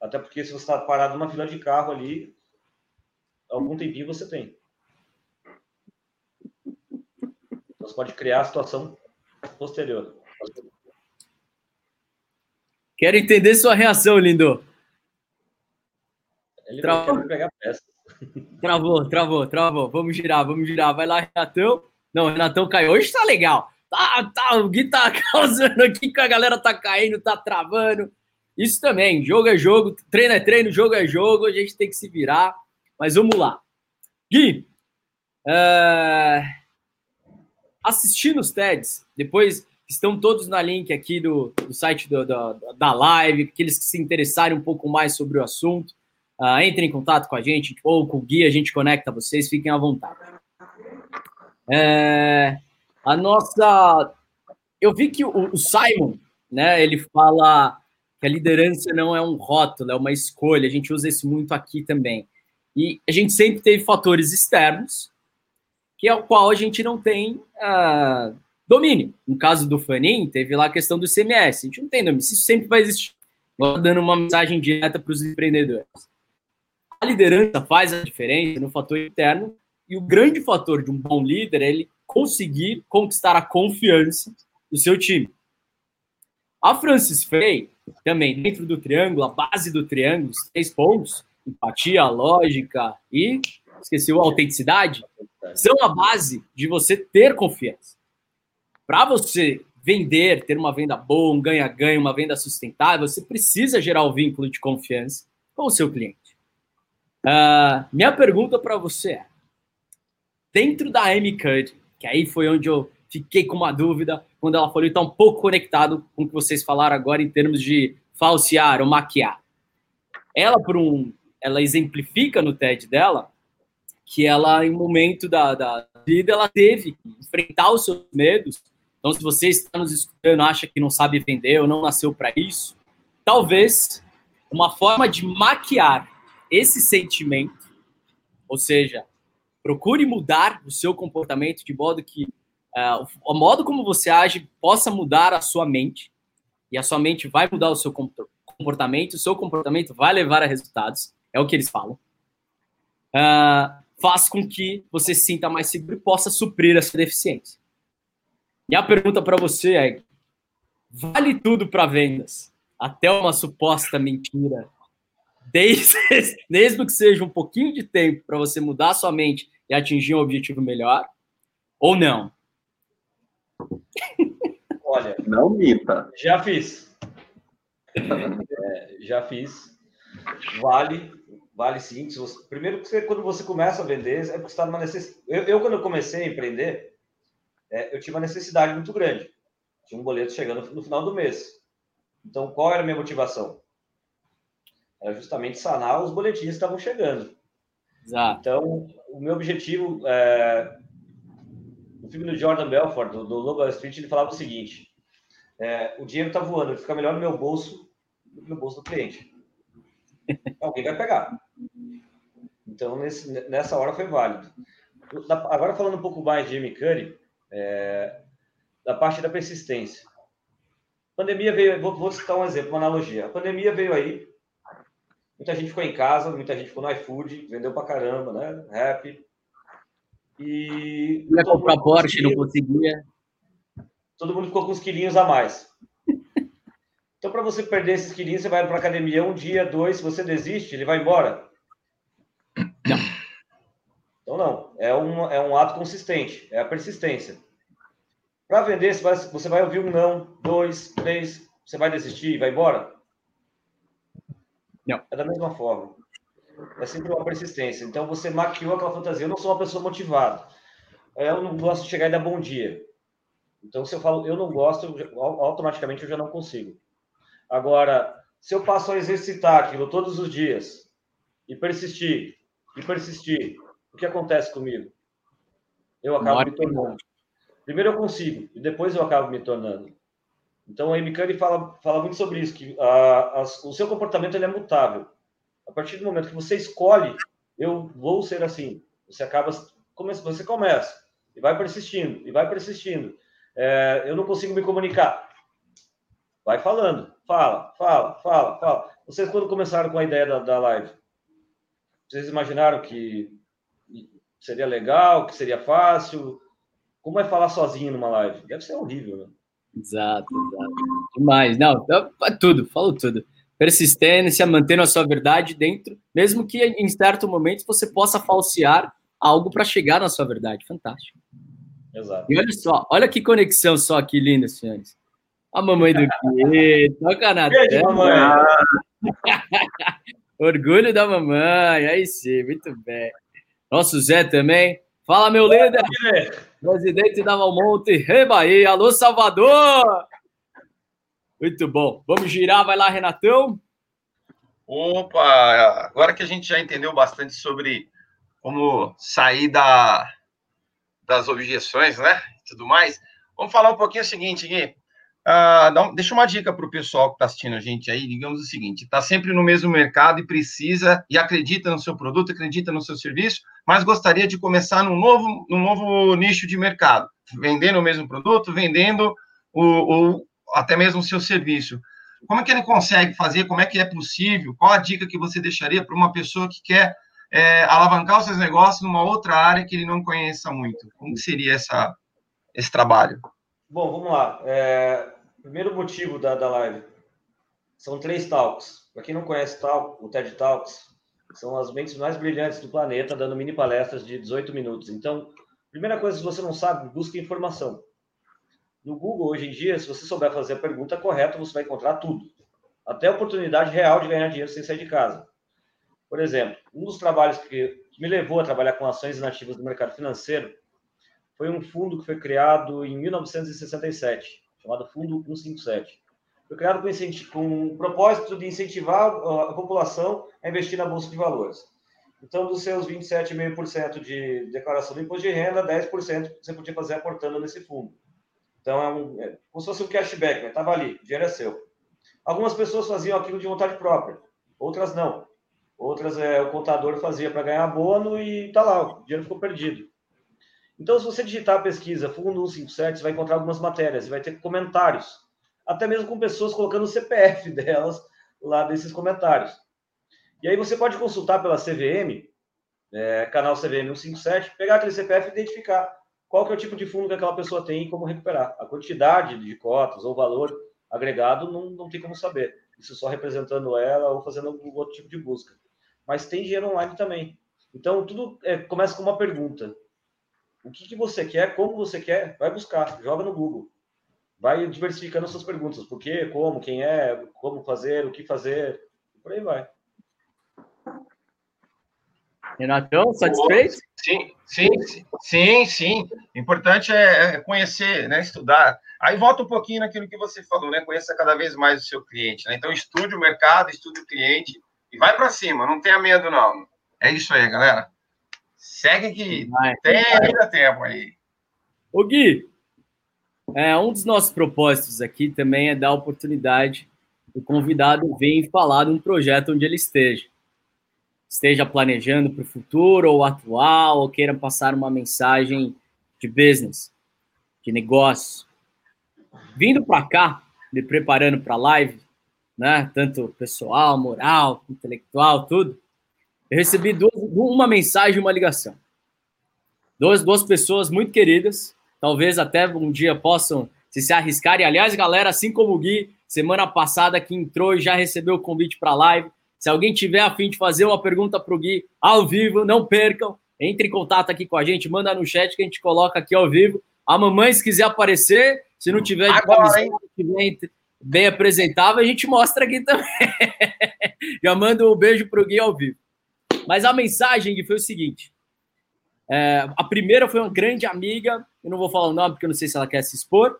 Até porque se você está parado numa fila de carro ali, algum tempinho você tem. Então, você pode criar a situação posterior. Quero entender sua reação, lindo. Ele travou. pegar peça. Travou, travou, travou. Vamos girar, vamos girar. Vai lá, Renatão. Não, Renatão caiu. Hoje tá legal. Tá, tá, o Gui tá causando aqui que a galera tá caindo, tá travando. Isso também, jogo é jogo, treino é treino, jogo é jogo, a gente tem que se virar. Mas vamos lá. Gui, é... assistindo os TEDs, depois estão todos na link aqui do, do site do, do, da live, aqueles que se interessarem um pouco mais sobre o assunto, uh, entrem em contato com a gente ou com o Gui, a gente conecta vocês, fiquem à vontade. É... a nossa. Eu vi que o, o Simon, né, ele fala que a liderança não é um rótulo, é uma escolha. A gente usa isso muito aqui também. E a gente sempre teve fatores externos, que é o qual a gente não tem uh, domínio. No caso do Fanin, teve lá a questão do CMS. A gente não tem domínio. Isso sempre vai existir. Vou dando uma mensagem direta para os empreendedores. A liderança faz a diferença no fator interno e o grande fator de um bom líder é ele conseguir conquistar a confiança do seu time. A Francis Frey, também dentro do triângulo, a base do triângulo, os três pontos, empatia, lógica e, esqueceu, a autenticidade, são a base de você ter confiança. Para você vender, ter uma venda boa, um ganha-ganha, uma venda sustentável, você precisa gerar o vínculo de confiança com o seu cliente. Uh, minha pergunta para você é: dentro da MCUD, que aí foi onde eu fiquei com uma dúvida quando ela falou, está um pouco conectado com o que vocês falaram agora em termos de falsear ou maquiar. Ela, por um, ela exemplifica no TED dela que ela, em momento da, da vida, ela teve que enfrentar os seus medos. Então, se você está nos escutando, acha que não sabe vender ou não nasceu para isso, talvez uma forma de maquiar esse sentimento, ou seja, procure mudar o seu comportamento de modo que uh, o modo como você age possa mudar a sua mente, e a sua mente vai mudar o seu comportamento, o seu comportamento vai levar a resultados, é o que eles falam. Uh, faz com que você se sinta mais seguro e possa suprir essa deficiência. E a pergunta para você é: vale tudo para vendas? Até uma suposta mentira desde, mesmo que seja um pouquinho de tempo para você mudar a sua mente e atingir um objetivo melhor, ou não? Olha, não minta. Já fiz. É, já fiz. Vale, vale sim. Você, primeiro, você, quando você começa a vender, é porque você está numa necessidade. Eu, eu, quando eu comecei a empreender, é, eu tive uma necessidade muito grande. Tinha um boleto chegando no final do mês. Então, qual era a minha motivação? Era justamente sanar os boletins que estavam chegando. Exato. Então, o meu objetivo, é... o filme do Jordan Belfort, do, do Lobo Street, ele falava o seguinte: é, o dinheiro está voando, ele fica melhor no meu bolso do que no bolso do cliente. Alguém vai pegar. Então, nesse, nessa hora foi válido. Agora, falando um pouco mais de Jimmy Curry, é, da parte da persistência. A pandemia veio, vou, vou citar um exemplo, uma analogia. A pandemia veio aí, Muita gente ficou em casa, muita gente ficou no iFood, vendeu pra caramba, né? Rap. E. Ia comprar Porsche, não conseguia. Todo mundo ficou com uns quilinhos a mais. Então, para você perder esses quilinhos, você vai para academia um dia, dois, se você desiste, ele vai embora. Então, não. É um, é um ato consistente, é a persistência. Para vender, você vai, você vai ouvir um não, dois, três, você vai desistir e vai embora? Não. É da mesma forma. É sempre uma persistência. Então você maquiou aquela fantasia. Eu não sou uma pessoa motivada. Eu não gosto de chegar e dar bom dia. Então, se eu falo eu não gosto, automaticamente eu já não consigo. Agora, se eu passo a exercitar aquilo todos os dias e persistir, e persistir, o que acontece comigo? Eu acabo me tornando. Primeiro eu consigo, e depois eu acabo me tornando. Então, a Amy Curry fala, fala muito sobre isso, que a, a, o seu comportamento ele é mutável. A partir do momento que você escolhe, eu vou ser assim, você acaba, você começa, e vai persistindo, e vai persistindo. É, eu não consigo me comunicar. Vai falando, fala, fala, fala, fala. Vocês, quando começaram com a ideia da, da live, vocês imaginaram que seria legal, que seria fácil? Como é falar sozinho numa live? Deve ser horrível, né? Exato, exato. Demais. Não, tudo, falou tudo. Persistência, mantendo a sua verdade dentro, mesmo que em certo momento você possa falsear algo para chegar na sua verdade. Fantástico. Exato. E olha só, olha que conexão só aqui linda, senhores. A mamãe do quê? Toca na Beijo, mamãe. Orgulho da mamãe. Aí sim, muito bem. Nosso Zé também. Fala, meu líder! Presidente da Valmonte, Rei Bahia. Alô, Salvador! Muito bom. Vamos girar, vai lá, Renatão. Opa, agora que a gente já entendeu bastante sobre como sair da, das objeções, né? Tudo mais. Vamos falar um pouquinho o seguinte, Gui. ah, um, deixa uma dica para o pessoal que está assistindo a gente aí, digamos o seguinte: está sempre no mesmo mercado e precisa e acredita no seu produto, acredita no seu serviço, mas gostaria de começar num novo, num novo nicho de mercado, vendendo o mesmo produto, vendendo o, o até mesmo o seu serviço. Como é que ele consegue fazer? Como é que é possível? Qual a dica que você deixaria para uma pessoa que quer é, alavancar os seus negócios numa outra área que ele não conheça muito? Como seria essa, esse trabalho? Bom, vamos lá. É, primeiro motivo da, da live. São três talks. Para quem não conhece talk, o TED Talks, são as mentes mais brilhantes do planeta dando mini palestras de 18 minutos. Então, primeira coisa, se você não sabe, busque informação. No Google, hoje em dia, se você souber fazer a pergunta correta, você vai encontrar tudo. Até a oportunidade real de ganhar dinheiro sem sair de casa. Por exemplo, um dos trabalhos que me levou a trabalhar com ações inativas no mercado financeiro foi um fundo que foi criado em 1967, chamado Fundo 157. Foi criado com, com o propósito de incentivar a população a investir na Bolsa de Valores. Então, dos seus 27,5% de declaração do imposto de renda, 10% você podia fazer aportando nesse fundo. Então, é, um, é como se fosse um cashback, estava ali, o dinheiro é seu. Algumas pessoas faziam aquilo de vontade própria, outras não. Outras é, o contador fazia para ganhar bônus e está lá, o dinheiro ficou perdido. Então, se você digitar a pesquisa Fundo 157, você vai encontrar algumas matérias, vai ter comentários, até mesmo com pessoas colocando o CPF delas lá nesses comentários. E aí você pode consultar pela CVM, é, canal CVM 157, pegar aquele CPF e identificar qual que é o tipo de fundo que aquela pessoa tem e como recuperar. A quantidade de cotas ou valor agregado não, não tem como saber. Isso só representando ela ou fazendo algum outro tipo de busca. Mas tem dinheiro online também. Então, tudo é, começa com uma pergunta. O que, que você quer, como você quer, vai buscar, joga no Google. Vai diversificando as suas perguntas. Por quê, como, quem é, como fazer, o que fazer, por aí vai. Renatão, satisfeito? Sim, sim, sim, sim. Importante é, é conhecer, né, estudar. Aí volta um pouquinho naquilo que você falou, né? Conheça cada vez mais o seu cliente. Né? Então estude o mercado, estude o cliente e vai para cima. Não tenha medo, não. É isso aí, galera. Segue que vai, tem vai. ainda tempo aí. Ô Gui, é, um dos nossos propósitos aqui também é dar oportunidade do convidado vir falar de um projeto onde ele esteja. Esteja planejando para o futuro ou atual, ou queira passar uma mensagem de business, de negócio. Vindo para cá, me preparando para a live, né, tanto pessoal, moral, intelectual, tudo, eu recebi duas, uma mensagem e uma ligação. Duas, duas pessoas muito queridas, talvez até um dia possam se, se arriscar. E, aliás, galera, assim como o Gui, semana passada que entrou e já recebeu o convite para a live, se alguém tiver a fim de fazer uma pergunta para o Gui ao vivo, não percam. Entre em contato aqui com a gente, manda no chat que a gente coloca aqui ao vivo. A mamãe, se quiser aparecer, se não tiver de Agora, camiseta, bem apresentável, a gente mostra aqui também. Já manda um beijo para o Gui ao vivo. Mas a mensagem foi o seguinte: é, a primeira foi uma grande amiga, eu não vou falar o nome porque eu não sei se ela quer se expor,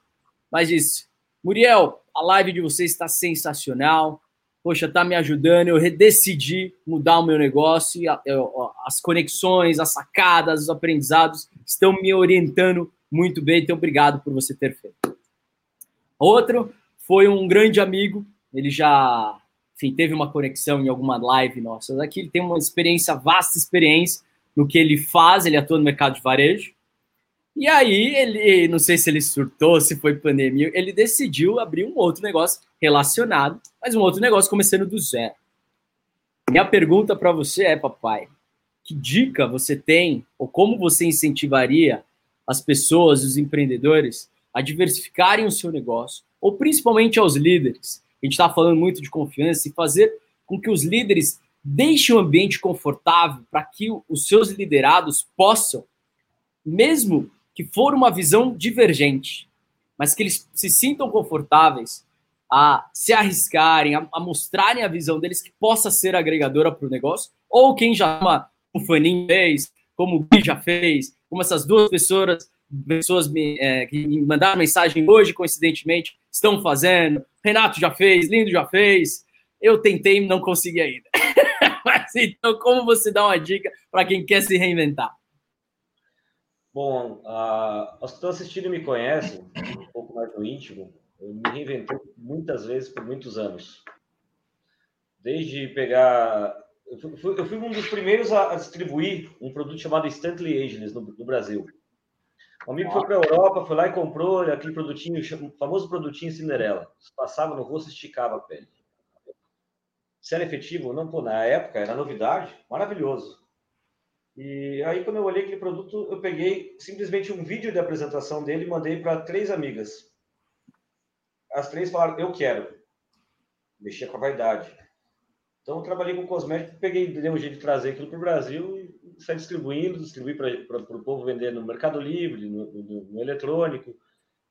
mas disse: Muriel, a live de vocês está sensacional. Poxa, tá me ajudando. Eu decidi mudar o meu negócio. As conexões, as sacadas, os aprendizados estão me orientando muito bem. Então, obrigado por você ter feito. Outro foi um grande amigo. Ele já enfim, teve uma conexão em alguma live nossa aqui, ele tem uma experiência, vasta experiência no que ele faz, ele atua no mercado de varejo. E aí, ele, não sei se ele surtou, se foi pandemia, ele decidiu abrir um outro negócio relacionado, mas um outro negócio começando do zero. Minha pergunta para você é, papai, que dica você tem, ou como você incentivaria as pessoas, os empreendedores, a diversificarem o seu negócio, ou principalmente aos líderes, a gente está falando muito de confiança e fazer com que os líderes deixem um ambiente confortável para que os seus liderados possam, mesmo que for uma visão divergente, mas que eles se sintam confortáveis a se arriscarem, a, a mostrarem a visão deles que possa ser agregadora para o negócio, ou quem já uma, o Fanin fez, como o Gui já fez, como essas duas pessoas, pessoas me, é, que me mandaram mensagem hoje, coincidentemente, estão fazendo. Renato já fez, Lindo já fez. Eu tentei não consegui ainda. Mas então, como você dá uma dica para quem quer se reinventar? Bom, as que estão assistindo me conhecem, um pouco mais no íntimo. Eu me reinventei muitas vezes por muitos anos. Desde pegar. Eu fui, eu fui um dos primeiros a, distribuir um produto chamado Instantly Ageless no, no Brasil. Um amigo foi para a Europa, foi lá e comprou aquele produtinho, o famoso produtinho Cinderela. Passava no rosto esticava a pele. Se era efetivo não, pô, na época era novidade, maravilhoso. E aí, quando eu olhei aquele produto, eu peguei simplesmente um vídeo de apresentação dele e mandei para três amigas. As três falaram, eu quero. Mexia com a vaidade. Então, eu trabalhei com cosmético, peguei, dei um jeito de trazer aquilo para o Brasil e saí distribuindo, distribuí para o povo vender no Mercado Livre, no, no, no eletrônico.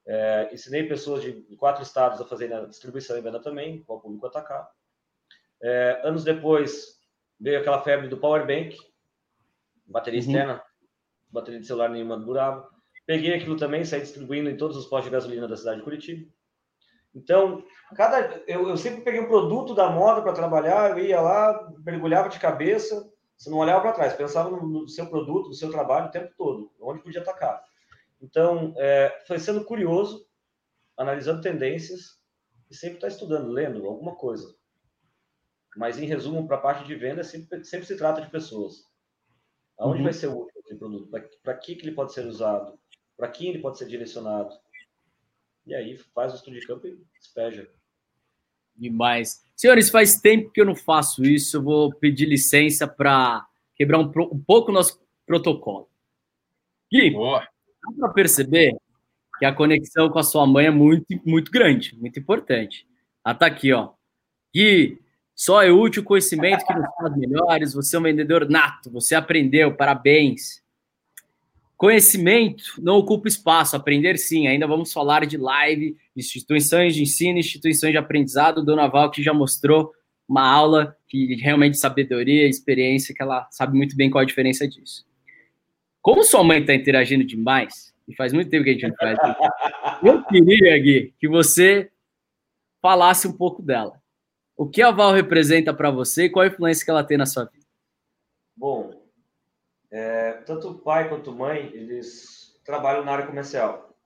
É, ensinei pessoas de quatro estados a fazerem a distribuição e venda também, com o público atacar. É, anos depois, veio aquela febre do Power Bank, bateria uhum. externa, bateria de celular nenhuma durava. Peguei aquilo também, saí distribuindo em todos os postos de gasolina da cidade de Curitiba. Então, cada eu, eu sempre peguei um produto da moda para trabalhar, eu ia lá, mergulhava de cabeça, você não olhava para trás, pensava no, no, seu produto, no seu trabalho o tempo todo, onde podia atacar. Então, é, foi sendo curioso, analisando tendências e sempre está estudando, lendo alguma coisa. Mas, em resumo, para a parte de venda, sempre, sempre se trata de pessoas. Aonde uhum. vai ser útil esse produto? Para que, que ele pode ser usado? Para quem ele pode ser direcionado? E aí faz o estudo de campo e despeja. Demais. Senhores, faz tempo que eu não faço isso. Eu vou pedir licença para quebrar um, um, pouco o nosso protocolo. Gui, Boa. dá para perceber que a conexão com a sua mãe é muito, muito grande, muito importante. Ela tá aqui, ó. Gui, só é útil o conhecimento que nos faz melhores. Você é um vendedor nato, você aprendeu, parabéns. Conhecimento não ocupa espaço, aprender sim. Ainda vamos falar de live, instituições de ensino, instituições de aprendizado. Dona Val que já mostrou uma aula que realmente sabedoria, experiência, que ela sabe muito bem qual a diferença disso. Como sua mãe está interagindo demais, e faz muito tempo que a gente não faz, eu queria, Gui, que você falasse um pouco dela. O que a Val representa para você e qual a influência que ela tem na sua vida? Bom, é, tanto o pai quanto a mãe, eles trabalham na área comercial.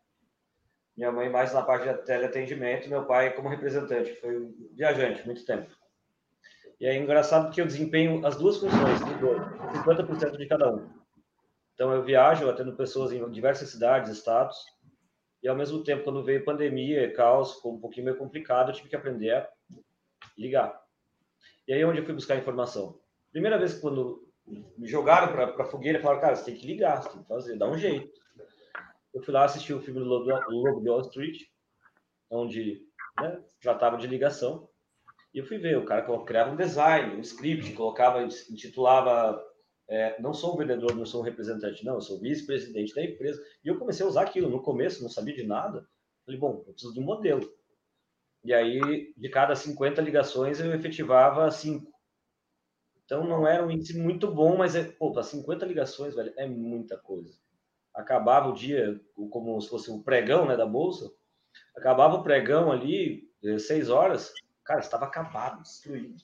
Minha mãe mais na parte de teleatendimento, meu pai como representante, foi um viajante muito tempo. E é engraçado que eu desempenho as duas funções, 50% de cada um. Então eu viajo, atendo pessoas em diversas cidades, estados, e ao mesmo tempo, quando veio pandemia, caos, ficou um pouquinho meio complicado, eu tive que aprender ligar. E aí é onde eu fui buscar informação. Primeira vez que quando me jogaram para a fogueira, falaram, cara, você tem que ligar, você tem que fazer, dá um jeito. Eu fui lá assistir o filme do Lobo de Wall Street, onde né, tratava de ligação. E eu fui ver, o cara criava um design, um script, colocava, intitulava é, não sou um vendedor, não sou um representante, não, eu sou vice-presidente da empresa. E eu comecei a usar aquilo. No começo, não sabia de nada. Falei, bom, eu preciso de um modelo. E aí, de cada 50 ligações, eu efetivava 5. Então, não era um índice muito bom, mas, é, pô, para 50 ligações, velho, é muita coisa. Acabava o dia, como se fosse o um pregão né, da Bolsa, acabava o pregão ali, 6 horas, cara, estava acabado, destruído.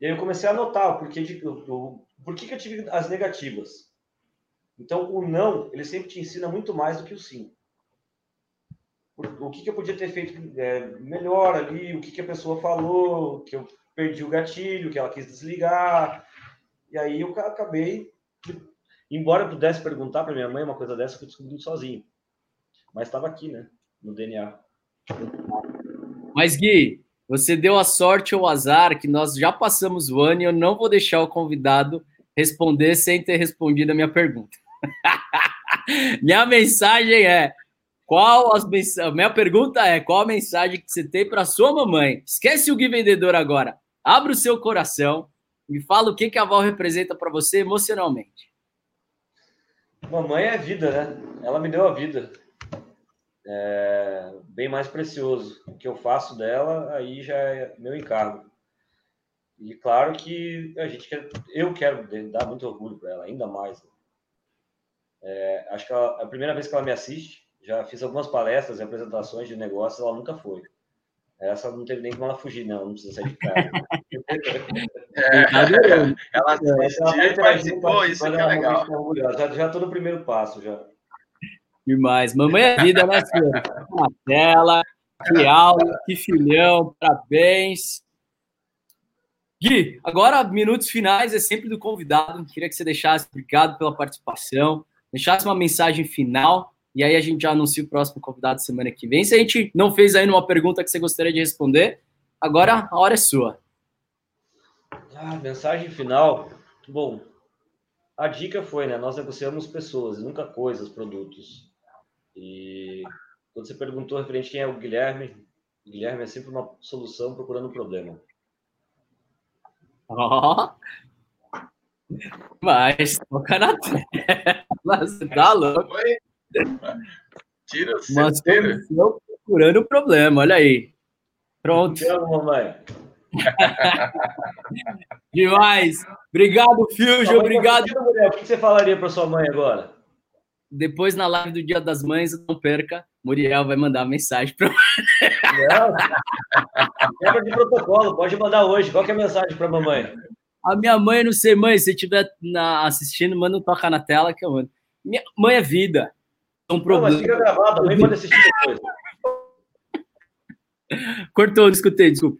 E aí eu comecei a anotar o porquê, de, que eu tive as negativas. Então, o não, ele sempre te ensina muito mais do que o sim o que, que eu podia ter feito é, melhor ali, o que, que a pessoa falou, que eu perdi o gatilho, que ela quis desligar. E aí eu acabei, embora eu pudesse perguntar para minha mãe uma coisa dessa, eu fui descobrindo sozinho. Mas estava aqui, né, no DNA. Mas Gui, você deu a sorte ou azar que nós já passamos o ano e eu não vou deixar o convidado responder sem ter respondido a minha pergunta. minha mensagem é: qual as a minha pergunta é: qual a mensagem que você tem para sua mamãe? Esquece o Gui Vendedor agora. Abra o seu coração e fala o que, que a avó representa para você emocionalmente. Mamãe é vida, né? Ela me deu a vida. É bem mais precioso. O que eu faço dela, aí já é meu encargo. E claro que a gente quer, eu quero dar muito orgulho para ela, ainda mais. É, acho que ela, a primeira vez que ela me assiste, já fiz algumas palestras e apresentações de negócios, ela nunca foi. Essa não teve nem como ela fugir, não, não precisa sair de casa. é, ela assistiu e participou, isso que é legal. Já, já tô no primeiro passo, já. Demais. Mamãe é vida, né, senhora? Na tela. Que aula, que filhão, parabéns. Gui, agora, minutos finais é sempre do convidado. Queria que você deixasse, obrigado pela participação, deixasse uma mensagem final e aí a gente já anuncia o próximo convidado semana que vem. Se a gente não fez ainda uma pergunta que você gostaria de responder, agora a hora é sua. Ah, mensagem final. Bom, a dica foi, né? Nós negociamos pessoas, nunca coisas, produtos. E quando você perguntou referente quem é o Guilherme, o Guilherme é sempre uma solução procurando um problema. Ó. Oh. Mas toca na tela. Você tá louco. Tira o Uma solução procurando problema, olha aí. Pronto. Te amo, mamãe. Demais. Obrigado, Fusion. Obrigado. O que você falaria para sua mãe agora? Depois, na live do Dia das Mães, não perca. Muriel vai mandar mensagem para Não. Quebra de protocolo. Pode mandar hoje. Qual é a mensagem para a mamãe? A minha mãe, não sei, mãe, se estiver assistindo, manda um toca na tela que eu mando. Minha mãe é vida. Um problema. Não, mas fica gravado. A mãe pode assistir depois. Cortou, não escutei, desculpa.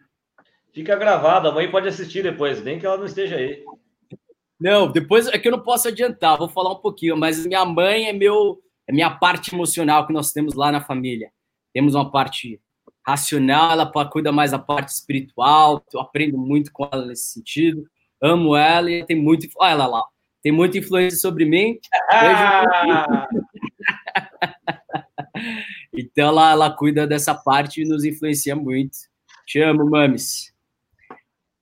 Fica gravado, a mãe pode assistir depois, nem que ela não esteja aí. Não, depois é que eu não posso adiantar, vou falar um pouquinho, mas minha mãe é meu é minha parte emocional que nós temos lá na família. Temos uma parte racional, ela cuida mais da parte espiritual, eu aprendo muito com ela nesse sentido. Amo ela e tem muito, olha ela lá, tem muita influência sobre mim. Ah! então ela, ela cuida dessa parte e nos influencia muito. Te amo, mames.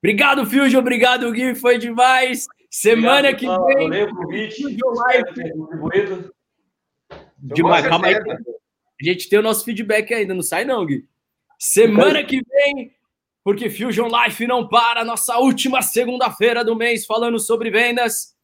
Obrigado, Fusion. Obrigado, Gui. Foi demais. Semana obrigado, que vem. Valeu, convite. Live. Demais. Calma aí. A gente tem o nosso feedback ainda. Não sai, não, Gui. Semana que vem, porque Fusion Life não para. Nossa última segunda-feira do mês falando sobre vendas.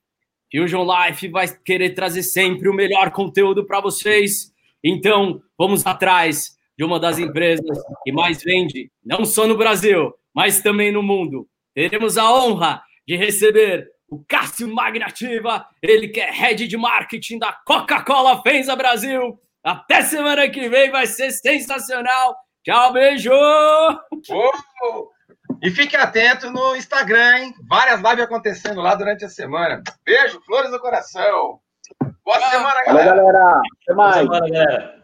Fusion Life vai querer trazer sempre o melhor conteúdo para vocês. Então, vamos atrás de uma das empresas que mais vende, não só no Brasil, mas também no mundo. Teremos a honra de receber o Cássio Magnativa, ele que é head de marketing da Coca-Cola Fenza Brasil. Até semana que vem, vai ser sensacional. Tchau, beijo! Oh! E fique atento no Instagram, hein? Várias lives acontecendo lá durante a semana. Beijo, flores no coração. Boa semana, galera. Valeu, galera. Até mais. Boa semana, galera.